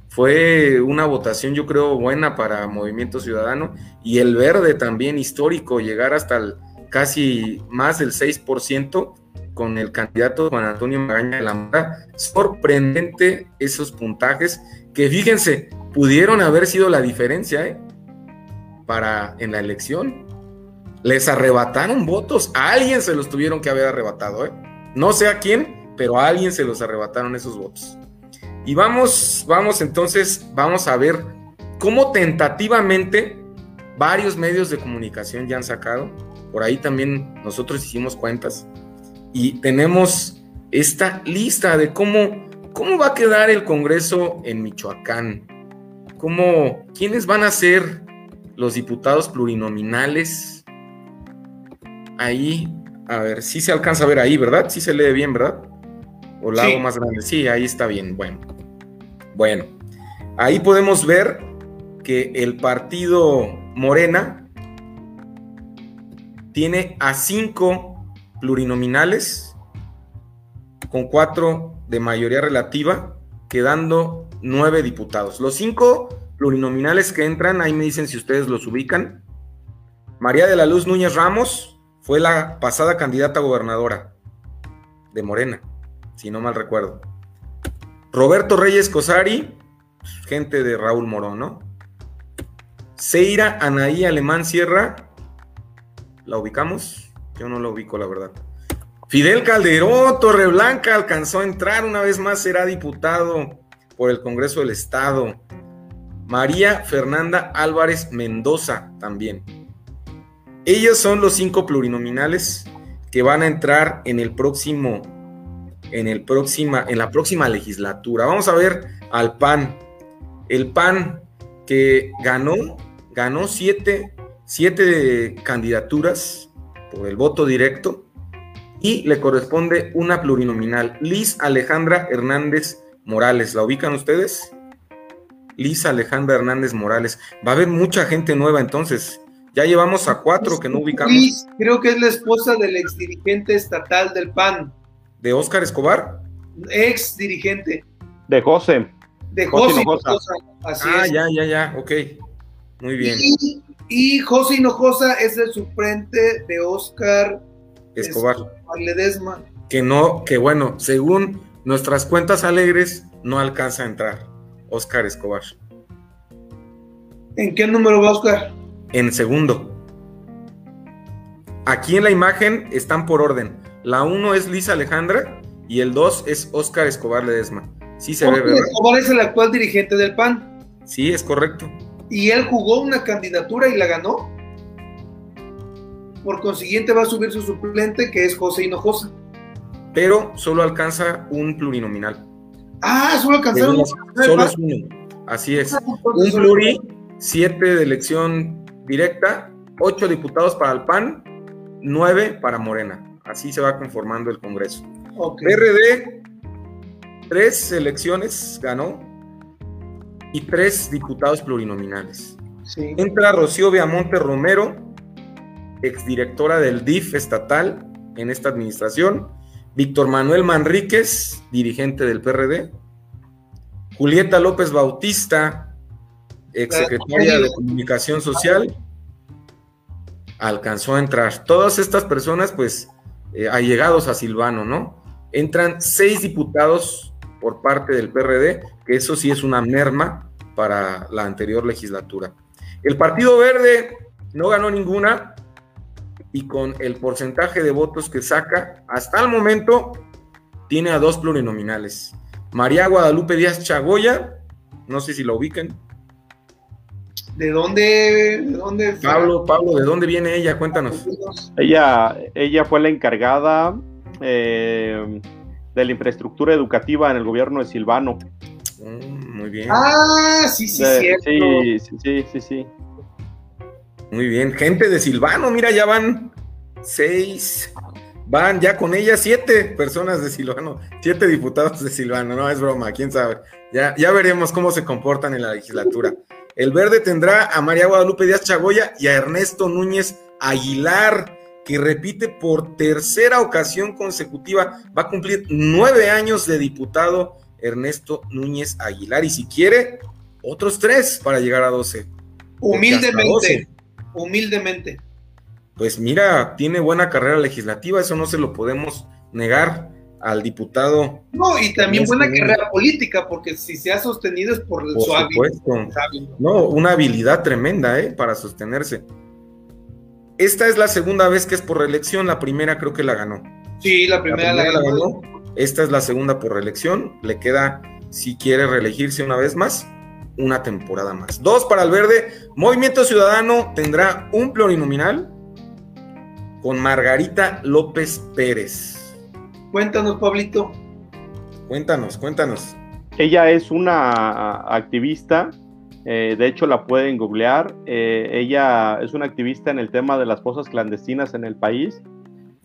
Fue una votación, yo creo, buena para Movimiento Ciudadano y el verde también histórico, llegar hasta casi más del 6% con el candidato Juan Antonio Magaña de la Mara. Sorprendente esos puntajes que fíjense, pudieron haber sido la diferencia ¿eh? para en la elección. Les arrebataron votos, a alguien se los tuvieron que haber arrebatado, ¿eh? no sé a quién, pero a alguien se los arrebataron esos votos. Y vamos, vamos entonces, vamos a ver cómo tentativamente varios medios de comunicación ya han sacado. Por ahí también nosotros hicimos cuentas y tenemos esta lista de cómo, cómo va a quedar el Congreso en Michoacán. Cómo, ¿Quiénes van a ser los diputados plurinominales? Ahí, a ver, si se alcanza a ver ahí, ¿verdad? Sí se lee bien, ¿verdad? O la hago más grande. Sí, ahí está bien. Bueno. Bueno. Ahí podemos ver que el partido Morena tiene a cinco plurinominales con cuatro de mayoría relativa, quedando nueve diputados. Los cinco plurinominales que entran, ahí me dicen si ustedes los ubican. María de la Luz Núñez Ramos fue la pasada candidata a gobernadora de Morena, si no mal recuerdo. Roberto Reyes Cosari, gente de Raúl Morón, ¿no? Seira Anaí Alemán Sierra, ¿la ubicamos? Yo no la ubico, la verdad. Fidel Calderón, Torreblanca, alcanzó a entrar una vez más, será diputado por el Congreso del Estado. María Fernanda Álvarez Mendoza también. Ellos son los cinco plurinominales que van a entrar en el próximo, en el próxima, en la próxima legislatura. Vamos a ver al PAN. El PAN que ganó, ganó siete, siete candidaturas por el voto directo y le corresponde una plurinominal. Liz Alejandra Hernández Morales, ¿la ubican ustedes? Liz Alejandra Hernández Morales. Va a haber mucha gente nueva entonces. Ya llevamos a cuatro que no ubicamos. Liz, creo que es la esposa del ex dirigente estatal del PAN. ¿De Óscar Escobar? Ex dirigente. De José. De José, Hinojosa. Así ah, ya, ya, ya, ok. Muy bien. Y, José Hinojosa es el suplente de Óscar Escobar. Ledesma. Que no, que bueno, según nuestras cuentas alegres, no alcanza a entrar Óscar Escobar. ¿En qué número va Óscar? En segundo. Aquí en la imagen están por orden. La 1 es Lisa Alejandra y el 2 es Óscar Escobar Ledesma. Sí se ve, ¿verdad? Escobar es el actual dirigente del PAN. Sí, es correcto. ¿Y él jugó una candidatura y la ganó? Por consiguiente va a subir su suplente, que es José Hinojosa. Pero solo alcanza un plurinominal. Ah, solo alcanzaron uno. Solo es uno. Así es. Ah, un pluri, siete de elección directa, ocho diputados para el PAN, nueve para Morena. Así se va conformando el Congreso. PRD, tres elecciones ganó y tres diputados plurinominales. Entra Rocío Viamonte Romero, exdirectora del DIF estatal en esta administración, Víctor Manuel Manríquez, dirigente del PRD, Julieta López Bautista, exsecretaria de Comunicación Social, alcanzó a entrar. Todas estas personas, pues, eh, allegados a Silvano, ¿no? Entran seis diputados por parte del PRD, que eso sí es una merma para la anterior legislatura. El Partido Verde no ganó ninguna, y con el porcentaje de votos que saca, hasta el momento tiene a dos plurinominales. María Guadalupe Díaz Chagoya, no sé si la ubican. ¿De dónde, de dónde Pablo, Pablo, ¿de dónde viene ella? Cuéntanos. Ella, ella fue la encargada eh, de la infraestructura educativa en el gobierno de Silvano. Mm, muy bien. Ah, sí, sí, sí, sí, sí, sí. Muy bien, gente de Silvano, mira, ya van seis, van ya con ella siete personas de Silvano, siete diputados de Silvano, no es broma, quién sabe. Ya, ya veremos cómo se comportan en la legislatura. El verde tendrá a María Guadalupe Díaz Chagoya y a Ernesto Núñez Aguilar, que repite por tercera ocasión consecutiva, va a cumplir nueve años de diputado Ernesto Núñez Aguilar, y si quiere, otros tres para llegar a doce. Humildemente humildemente. Pues mira, tiene buena carrera legislativa, eso no se lo podemos negar al diputado. No, y también buena carrera política, porque si se ha sostenido es por, por su supuesto. No, una habilidad tremenda, ¿eh? Para sostenerse. Esta es la segunda vez que es por reelección, la primera creo que la ganó. Sí, la primera, la, ganó. Esta es la segunda por reelección, le queda, si quiere reelegirse una vez más, una temporada más. Dos para el verde. Movimiento Ciudadano tendrá un plurinominal con Margarita López Pérez. Cuéntanos, Pablito. Cuéntanos, cuéntanos. Ella es una activista, eh, de hecho la pueden googlear. Eh, ella es una activista en el tema de las fosas clandestinas en el país.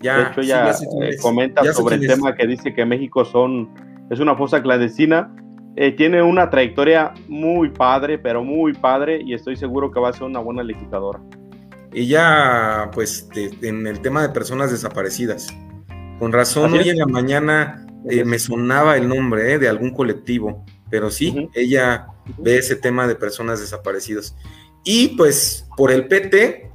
Ya, de hecho, ella eh, comenta sobre el tema que dice que México son, es una fosa clandestina. tiene una trayectoria muy padre, pero muy padre, y estoy seguro que va a ser una buena legisladora. Ella, pues, en el tema de personas desaparecidas. Con razón, hoy en la mañana eh, me sonaba el nombre eh, de algún colectivo, pero sí, ella ve ese tema de personas desaparecidas. Y pues por el PT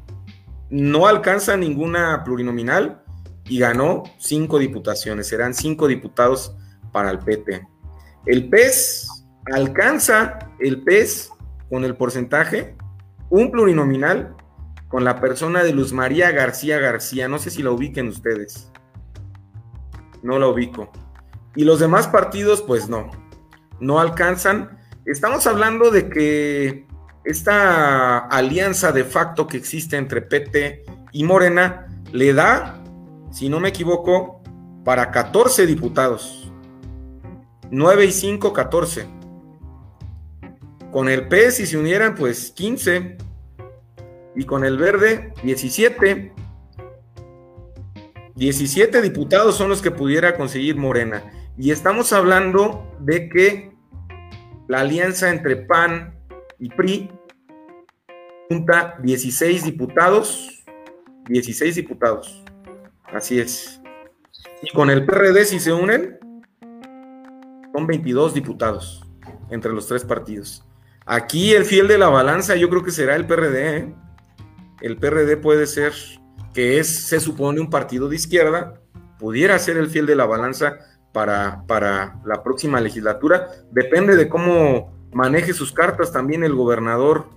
no alcanza ninguna plurinominal y ganó cinco diputaciones, serán cinco diputados para el PT. El PES alcanza el PES con el porcentaje, un plurinominal con la persona de Luz María García García, no sé si la ubiquen ustedes. No la ubico. Y los demás partidos, pues no, no alcanzan. Estamos hablando de que esta alianza de facto que existe entre PT y Morena le da, si no me equivoco, para 14 diputados. 9 y 5, 14. Con el P, si se unieran, pues 15. Y con el verde, 17. 17 diputados son los que pudiera conseguir Morena. Y estamos hablando de que la alianza entre PAN y PRI junta 16 diputados, 16 diputados, así es. Y con el PRD, si se unen, son 22 diputados entre los tres partidos. Aquí el fiel de la balanza yo creo que será el PRD. ¿eh? El PRD puede ser, que es, se supone, un partido de izquierda, pudiera ser el fiel de la balanza para, para la próxima legislatura. Depende de cómo maneje sus cartas también el gobernador,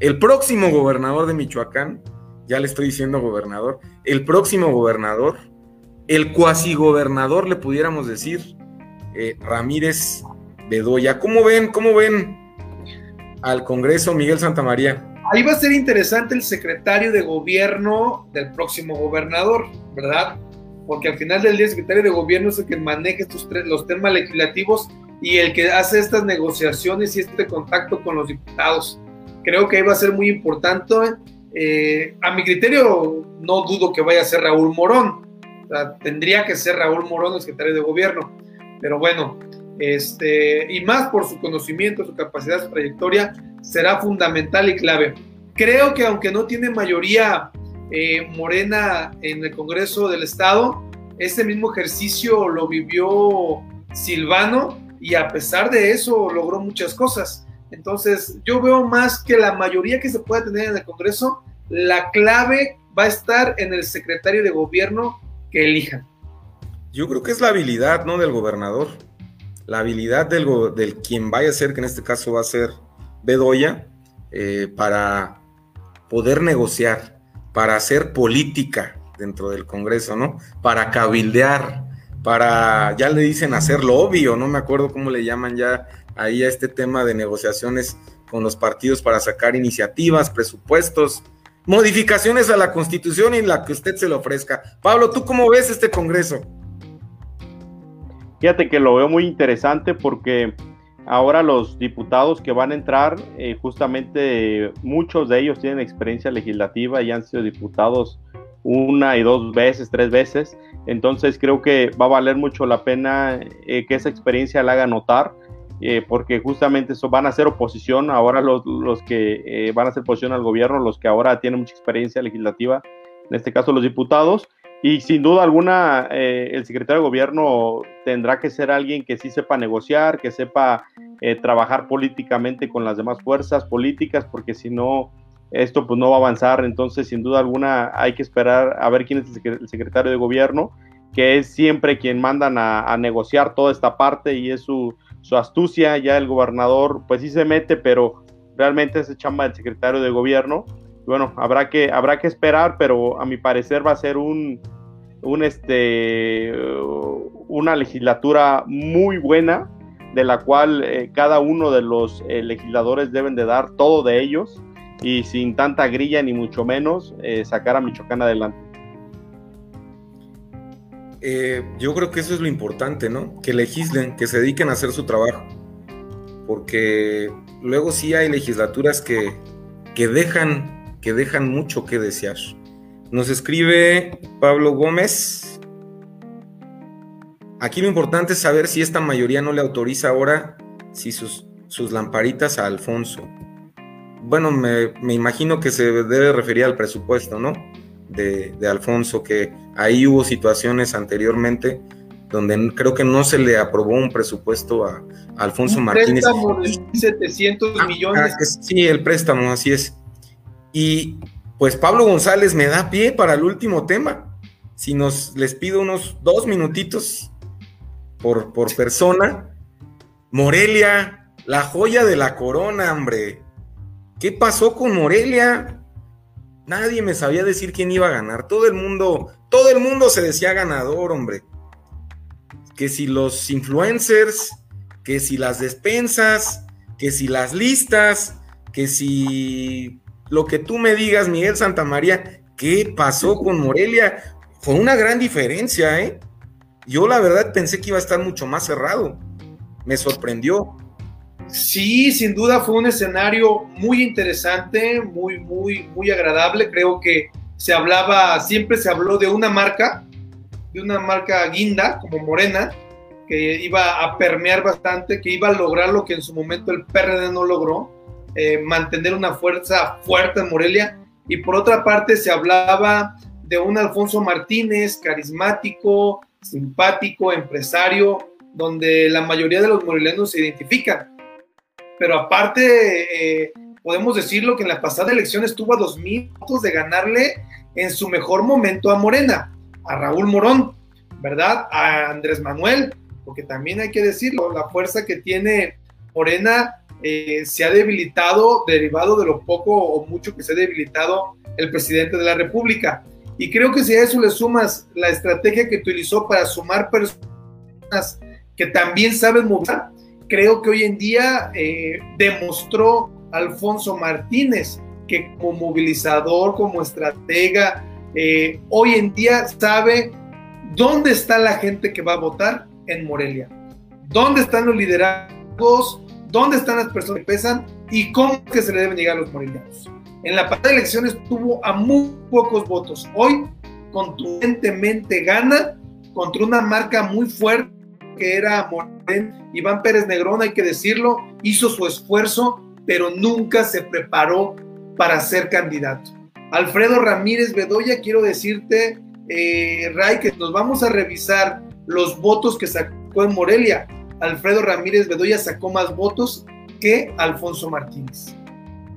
el próximo gobernador de Michoacán, ya le estoy diciendo gobernador, el próximo gobernador, el cuasi gobernador, le pudiéramos decir, eh, Ramírez Bedoya. ¿Cómo ven? ¿Cómo ven al Congreso Miguel Santamaría? Ahí va a ser interesante el secretario de gobierno del próximo gobernador, ¿verdad? Porque al final del día el secretario de gobierno es el que maneja estos los temas legislativos y el que hace estas negociaciones y este contacto con los diputados. Creo que ahí va a ser muy importante. Eh, a mi criterio, no dudo que vaya a ser Raúl Morón. tendría que ser Raúl Morón el secretario de gobierno. Pero bueno, este, y más por su conocimiento, su capacidad, su trayectoria, será fundamental y clave. Creo que aunque no tiene mayoría eh, Morena en el Congreso del Estado. Ese mismo ejercicio lo vivió Silvano y a pesar de eso logró muchas cosas. Entonces yo veo más que la mayoría que se pueda tener en el Congreso, la clave va a estar en el secretario de gobierno que elijan. Yo creo que es la habilidad, ¿no? Del gobernador. La habilidad del, del quien vaya a ser, que en este caso va a ser Bedoya, eh, para poder negociar para hacer política dentro del Congreso, ¿no? Para cabildear, para, ya le dicen hacer lobby, o no me acuerdo cómo le llaman ya ahí a este tema de negociaciones con los partidos para sacar iniciativas, presupuestos, modificaciones a la constitución y la que usted se le ofrezca. Pablo, ¿tú cómo ves este Congreso? Fíjate que lo veo muy interesante porque Ahora los diputados que van a entrar, eh, justamente muchos de ellos tienen experiencia legislativa y han sido diputados una y dos veces, tres veces. Entonces creo que va a valer mucho la pena eh, que esa experiencia la haga notar, eh, porque justamente eso van a ser oposición. Ahora los, los que van a hacer oposición al gobierno, los que ahora tienen mucha experiencia legislativa, en este caso los diputados, y sin duda alguna, eh, el secretario de gobierno tendrá que ser alguien que sí sepa negociar, que sepa eh, trabajar políticamente con las demás fuerzas políticas, porque si no, esto pues no va a avanzar. Entonces, sin duda alguna, hay que esperar a ver quién es el secretario de gobierno, que es siempre quien mandan a, negociar toda esta parte y es su, su, astucia. Ya el gobernador, pues sí se mete, pero realmente es chamba del secretario de gobierno bueno, habrá que, habrá que esperar, pero a mi parecer va a ser un, un este, una legislatura muy buena, de la cual eh, cada uno de los eh, legisladores deben de dar todo de ellos y sin tanta grilla ni mucho menos eh, sacar a Michoacán adelante. yo creo que eso es lo importante, ¿no? Que legislen, que se dediquen a hacer su trabajo. Porque luego sí hay legislaturas que, que dejan, que dejan mucho que desear. Nos escribe Pablo Gómez. Aquí lo importante es saber si esta mayoría no le autoriza ahora si sus, sus lamparitas a Alfonso. Bueno, me, me imagino que se debe referir al presupuesto, ¿no? de, Alfonso, que ahí hubo situaciones anteriormente donde creo que no se le aprobó un presupuesto a, Alfonso un Martínez. Préstamo de 700 ah, millones. Ah, sí, el préstamo, así es. Y pues Pablo González me da pie para el último tema. Si nos les pido unos dos minutitos por, por persona. Morelia, la joya de la corona, hombre. ¿Qué pasó con Morelia? Nadie me sabía decir quién iba a ganar. Todo el mundo, todo el mundo se decía ganador, hombre. Que si los influencers, que si las despensas, que si las listas, que si lo que tú me digas, Miguel Santamaría, ¿qué pasó con Morelia? Fue una gran diferencia, ¿eh? Yo la verdad pensé que iba a estar mucho más cerrado. Me sorprendió. Sí, sin duda fue un escenario muy interesante, muy, muy, muy agradable. Creo que se hablaba, siempre se habló de una marca, de una marca guinda, como Morena, que iba a permear bastante, que iba a lograr lo que en su momento el PRD no logró, eh, mantener una fuerza fuerte en Morelia. Y por otra parte se hablaba de un Alfonso Martínez, carismático, simpático, empresario, donde la mayoría de los morelenos se identifican pero aparte eh, podemos decirlo que en la pasada elección estuvo a dos minutos de ganarle en su mejor momento a Morena, a Raúl Morón, ¿verdad? A Andrés Manuel, porque también hay que decirlo, la fuerza que tiene Morena eh, se ha debilitado derivado de lo poco o mucho que se ha debilitado el presidente de la República. Y creo que si a eso le sumas la estrategia que utilizó para sumar personas que también saben mover, creo que hoy en día eh, demostró Alfonso Martínez que como movilizador, como estratega, eh, hoy en día sabe dónde está la gente que va a votar en Morelia, dónde están los liderazgos, dónde están las personas que pesan y cómo que se le deben llegar a los morelianos. En la pasada elecciones tuvo a muy pocos votos. Hoy contundentemente gana contra una marca muy fuerte que era Morena Iván Pérez Negrón, hay que decirlo, hizo su esfuerzo, pero nunca se preparó para ser candidato. Alfredo Ramírez Bedoya, quiero decirte, eh, Ray, que nos vamos a revisar los votos que sacó en Morelia. Alfredo Ramírez Bedoya sacó más votos que Alfonso Martínez.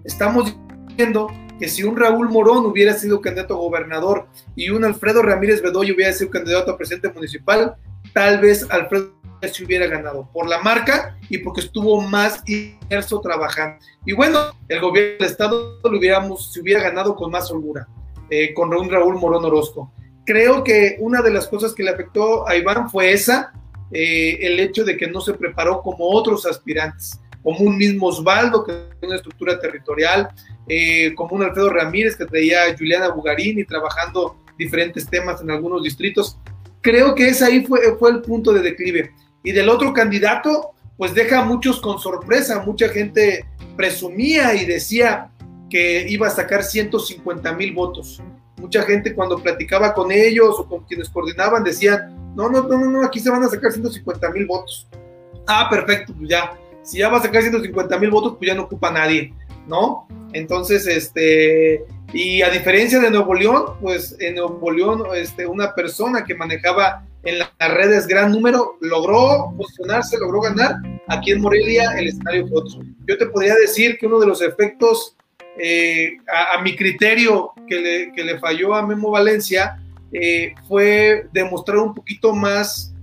Estamos diciendo que si un Raúl Morón hubiera sido candidato a gobernador y un Alfredo Ramírez Bedoya hubiera sido candidato a presidente municipal, tal vez Alfredo se hubiera ganado por la marca y porque estuvo más inmerso trabajando. Y bueno, el gobierno del Estado lo hubiéramos, se hubiera ganado con más holgura, eh, con un Raúl Morón Orozco. Creo que una de las cosas que le afectó a Iván fue esa, eh, el hecho de que no se preparó como otros aspirantes, como un mismo Osvaldo, que tiene una estructura territorial, eh, como un Alfredo Ramírez, que traía a Juliana Bugarini trabajando diferentes temas en algunos distritos. Creo que ese ahí fue, fue el punto de declive. Y del otro candidato, pues deja a muchos con sorpresa. Mucha gente presumía y decía que iba a sacar 150 mil votos. Mucha gente cuando platicaba con ellos o con quienes coordinaban decían, no, no, no, no, aquí se van a sacar 150 mil votos. Ah, perfecto, pues ya. Si ya va a sacar 150 mil votos, pues ya no ocupa nadie, ¿no? Entonces, este, y a diferencia de Nuevo León, pues en Nuevo León, este, una persona que manejaba en las redes gran número, logró posicionarse, logró ganar. Aquí en Morelia el escenario fue otro. Yo te podría decir que uno de los efectos, eh, a, mi criterio, que le, que le, falló a Memo Valencia, eh, fue demostrar un poquito más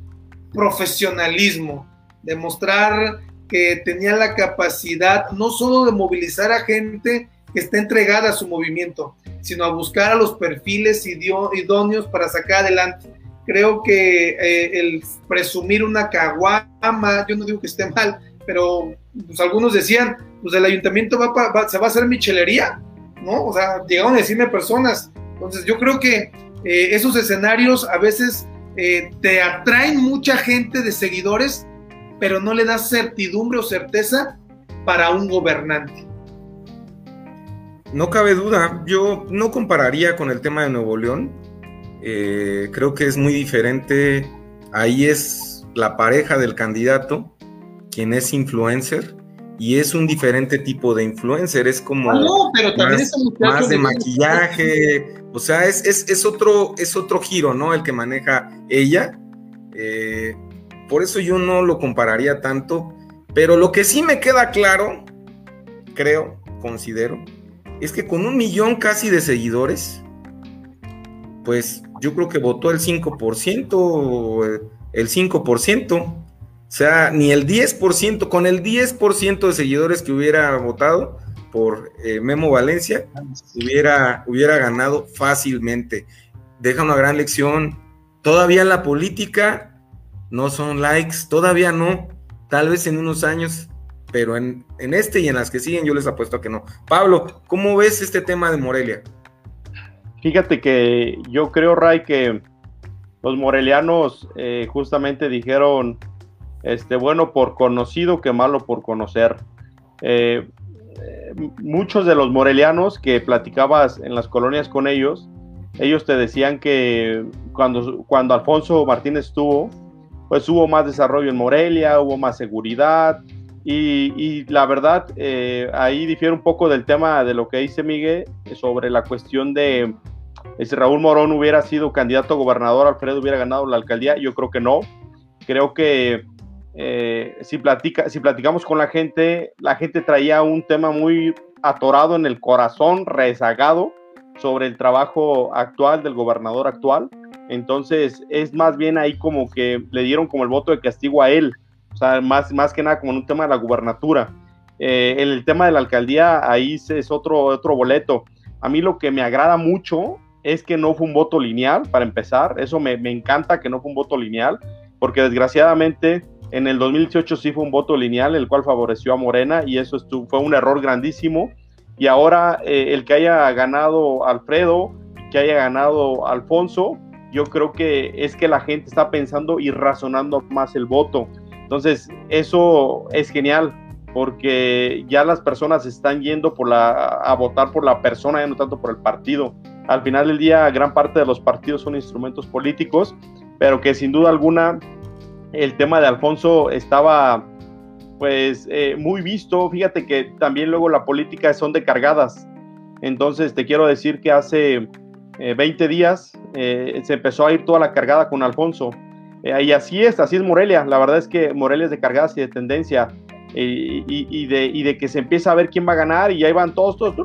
profesionalismo, demostrar que tenía la capacidad no solo de movilizar a gente que está entregada a su movimiento, sino a buscar a los perfiles idóneos para sacar adelante. Creo que eh, el presumir una caguama, yo no digo que esté mal, pero pues, algunos decían, pues el ayuntamiento va, se va a hacer michelería, ¿no? O sea, llegaron a decirme personas. Entonces yo creo que eh, esos escenarios a veces eh, te atraen mucha gente de seguidores, pero no le das certidumbre o certeza para un gobernante. No cabe duda, yo no compararía con el tema de Nuevo León, eh, creo que es muy diferente, ahí es la pareja del candidato, quien es influencer, y es un diferente tipo de influencer, es como ah, pero también más, de maquillaje, o sea, es, es, otro, es otro giro, ¿no? El que maneja ella. Eh, por eso yo no lo compararía tanto, pero lo que sí me queda claro, creo, considero, es que con un millón casi de seguidores, pues yo creo que votó el 5%, el 5%. O sea, ni el 10%, con el 10% de seguidores que hubiera votado por eh, Memo Valencia, hubiera, hubiera ganado fácilmente. Deja una gran lección. Todavía la política no son likes, todavía no. Tal vez en unos años, pero en, en este y en las que siguen yo les apuesto a que no. Pablo, ¿cómo ves este tema de Morelia? Fíjate que yo creo, Ray, que los morelianos eh, justamente dijeron este, bueno por conocido que malo por conocer. Eh, muchos de los morelianos que platicabas en las colonias con ellos, ellos te decían que cuando, cuando Alfonso Martínez estuvo, pues hubo más desarrollo en Morelia, hubo más seguridad, y, la verdad, eh, ahí difiere un poco del tema de lo que dice Miguel sobre la cuestión de si Raúl Morón hubiera sido candidato a gobernador, Alfredo hubiera ganado la alcaldía. Yo creo que no. Creo que eh, si, platica, si platicamos con la gente, la gente traía un tema muy atorado en el corazón, rezagado sobre el trabajo actual del gobernador actual. Entonces es más bien ahí como que le dieron como el voto de castigo a él, o sea, más, más que nada como en un tema de la gubernatura. Eh, en el tema de la alcaldía, ahí es otro, otro boleto. A mí lo que me agrada mucho es que no fue un voto lineal, para empezar. Eso me, me encanta que no fue un voto lineal, porque desgraciadamente en el 2018 sí fue un voto lineal, el cual favoreció a Morena y eso fue un error grandísimo. Y ahora eh, el que haya ganado Alfredo, que haya ganado Alfonso, yo creo que es que la gente está pensando y razonando más el voto. Entonces, eso es genial porque ya las personas están yendo por la, a votar por la persona, ya no tanto por el partido. Al final del día, gran parte de los partidos son instrumentos políticos, pero que sin duda alguna el tema de Alfonso estaba pues eh, muy visto. Fíjate que también luego la política son de cargadas. Entonces te quiero decir que hace 20 eh, días eh, se empezó a ir toda la cargada con Alfonso. y así es, así es Morelia. La verdad es que Morelia es de cargadas y de tendencia. Y, de, y, de, que se empieza a ver quién va a ganar y ahí van todos, todos.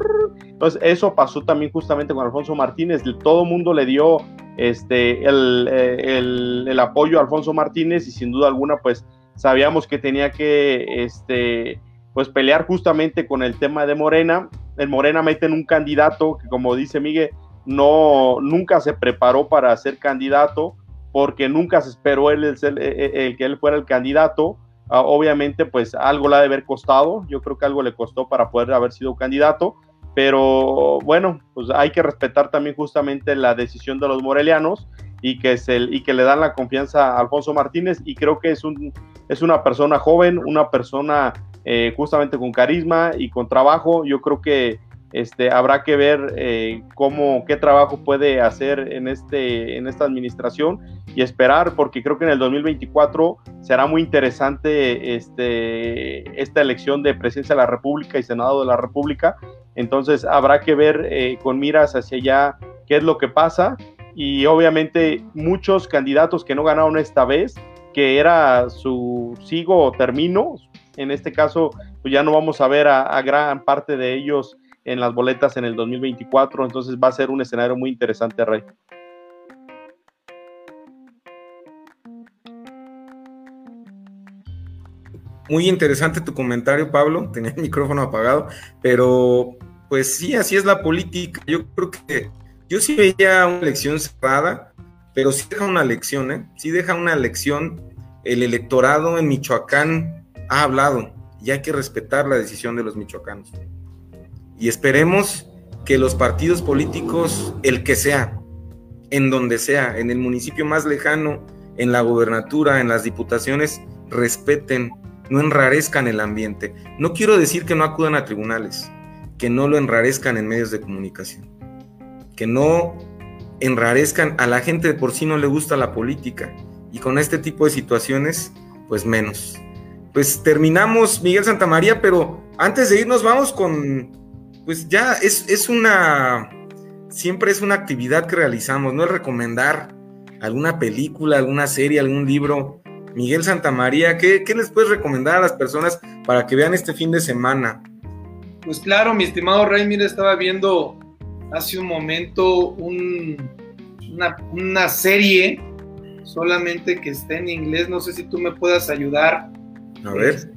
Entonces eso pasó también justamente con Alfonso Martínez. Todo el mundo le dio este, eh, el, apoyo a Alfonso Martínez y sin duda alguna pues sabíamos que tenía que este, pues pelear justamente con el tema de Morena. En Morena meten un candidato que como dice Miguel, no, nunca se preparó para ser candidato porque nunca se esperó él el, que él fuera el candidato. Ah, obviamente pues algo le ha de haber costado, yo creo que algo le costó para poder haber sido candidato pero bueno, pues hay que respetar también justamente la decisión de los morelianos y que, se, y que le dan la confianza a Alfonso Martínez y creo que es, un, es una persona joven, una persona eh, justamente con carisma y con trabajo. Yo creo que este, habrá que ver eh, cómo, qué trabajo puede hacer en, este, en esta administración y esperar, porque creo que en el 2024 será muy interesante este, esta elección de presidencia de la República y Senado de la República entonces habrá que ver eh, con miras hacia allá qué es lo que pasa y obviamente muchos candidatos que no ganaron esta vez, que era su sigo o termino, en este caso pues ya no vamos a ver a, gran parte de ellos en las boletas en el 2024, entonces va a ser un escenario muy interesante, Rey. Muy interesante tu comentario, Pablo. Tenía el micrófono apagado, pero pues sí, así es la política. Yo creo que yo sí veía una elección cerrada, pero sí deja una lección, ¿eh? Sí deja una lección. El electorado en Michoacán ha hablado y hay que respetar la decisión de los michoacanos. Y esperemos que los partidos políticos, el que sea, en donde sea, en el municipio más lejano, en la gobernatura, en las diputaciones, respeten, no enrarezcan el ambiente. No quiero decir que no acudan a tribunales, que no lo enrarezcan en medios de comunicación, que no enrarezcan a la gente de por sí no le gusta la política y con este tipo de situaciones, pues menos. Pues terminamos, Miguel Santamaría, pero antes de irnos vamos con, pues ya es, es una, siempre es una actividad que realizamos, no es recomendar alguna película, alguna serie, algún libro. Miguel Santamaría, ¿qué, ¿qué les puedes recomendar a las personas para que vean este fin de semana? Pues claro, mi estimado Rey, mira, estaba viendo hace un momento una, serie solamente que está en inglés. No sé si tú me puedas ayudar. A ver.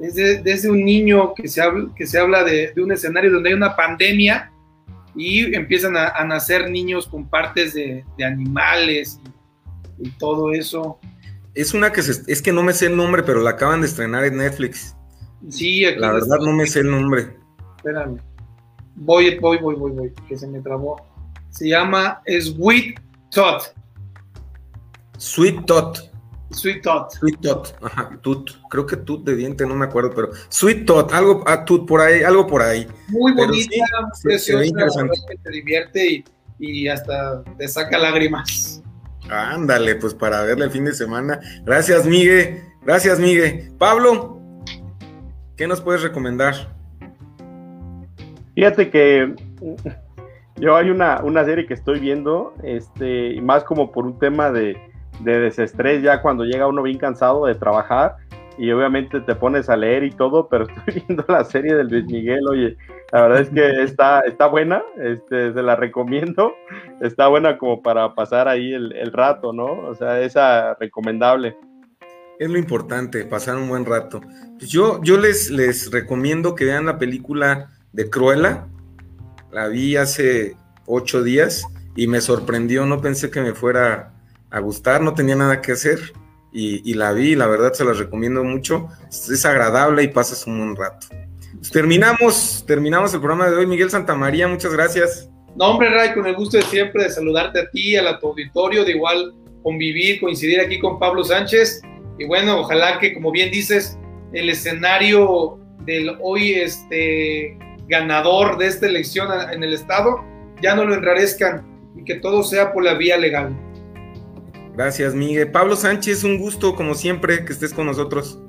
Este, es de, un niño que se habla, que se habla de, un escenario donde hay una pandemia y empiezan a, nacer niños con partes de, animales y, todo eso. Es una que es que no me sé el nombre, pero la acaban de estrenar en Netflix. Sí, la verdad no me sé el nombre. Espérame. Voy, voy, voy, voy, voy, que se me trabó. Se llama Sweet Tot. Sweet Tot. Sweet Tot. Sweet Tot, ajá, Tut. Creo que Tut de diente, no me acuerdo, pero Sweet Tot, algo a ah, Tut por ahí, algo por ahí. Muy bonita, preciosa, te divierte y, y hasta te saca lágrimas. Ándale, pues para verle el fin de semana. Gracias, Miguel. Gracias, Miguel. Pablo, ¿qué nos puedes recomendar? Fíjate que yo hay una, una serie que estoy viendo, este, más como por un tema de, de desestrés, ya cuando llega uno bien cansado de trabajar y obviamente te pones a leer y todo, pero estoy viendo la serie del Luis Miguel, oye, la verdad es que está, está buena, este, se la recomiendo, está buena como para pasar ahí el, el rato, ¿no? O sea, esa recomendable. Es lo importante, pasar un buen rato. Pues yo, yo les, les recomiendo que vean la película de Cruella. La vi hace ocho días y me sorprendió, no pensé que me fuera a gustar, no tenía nada que hacer y, la vi, la verdad se las recomiendo mucho, es agradable y pasas un buen rato. Pues terminamos, terminamos el programa de hoy, Miguel Santamaría, muchas gracias. No, hombre, Ray, con el gusto de siempre de saludarte a ti, a tu auditorio, de igual convivir, coincidir aquí con Pablo Sánchez. Y bueno, ojalá que, como bien dices, el escenario del hoy este, ganador de esta elección en el Estado, ya no lo enrarezcan y que todo sea por la vía legal. Gracias, Miguel. Pablo Sánchez, un gusto, como siempre, que estés con nosotros.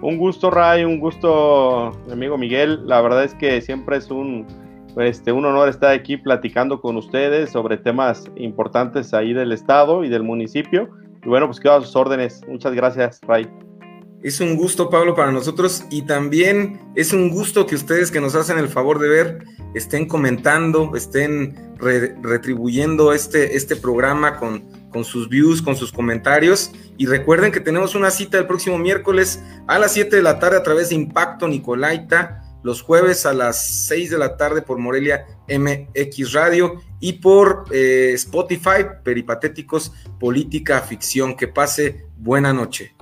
Un gusto, Ray, un gusto, mi amigo Miguel. La verdad es que siempre es un, este, un honor estar aquí platicando con ustedes sobre temas importantes ahí del Estado y del municipio. Y bueno, pues quedo a sus órdenes. Muchas gracias, Ray. Es un gusto, Pablo, para nosotros y también es un gusto que ustedes que nos hacen el favor de ver estén comentando, estén retribuyendo este, este programa con, con sus views, con sus comentarios. Y recuerden que tenemos una cita el próximo miércoles a las 7 de la tarde a través de Impacto Nicolaita, los jueves a las 6 de la tarde por Morelia MX Radio y por eh, Spotify, Peripatéticos, Política, Ficción. Que pase buena noche.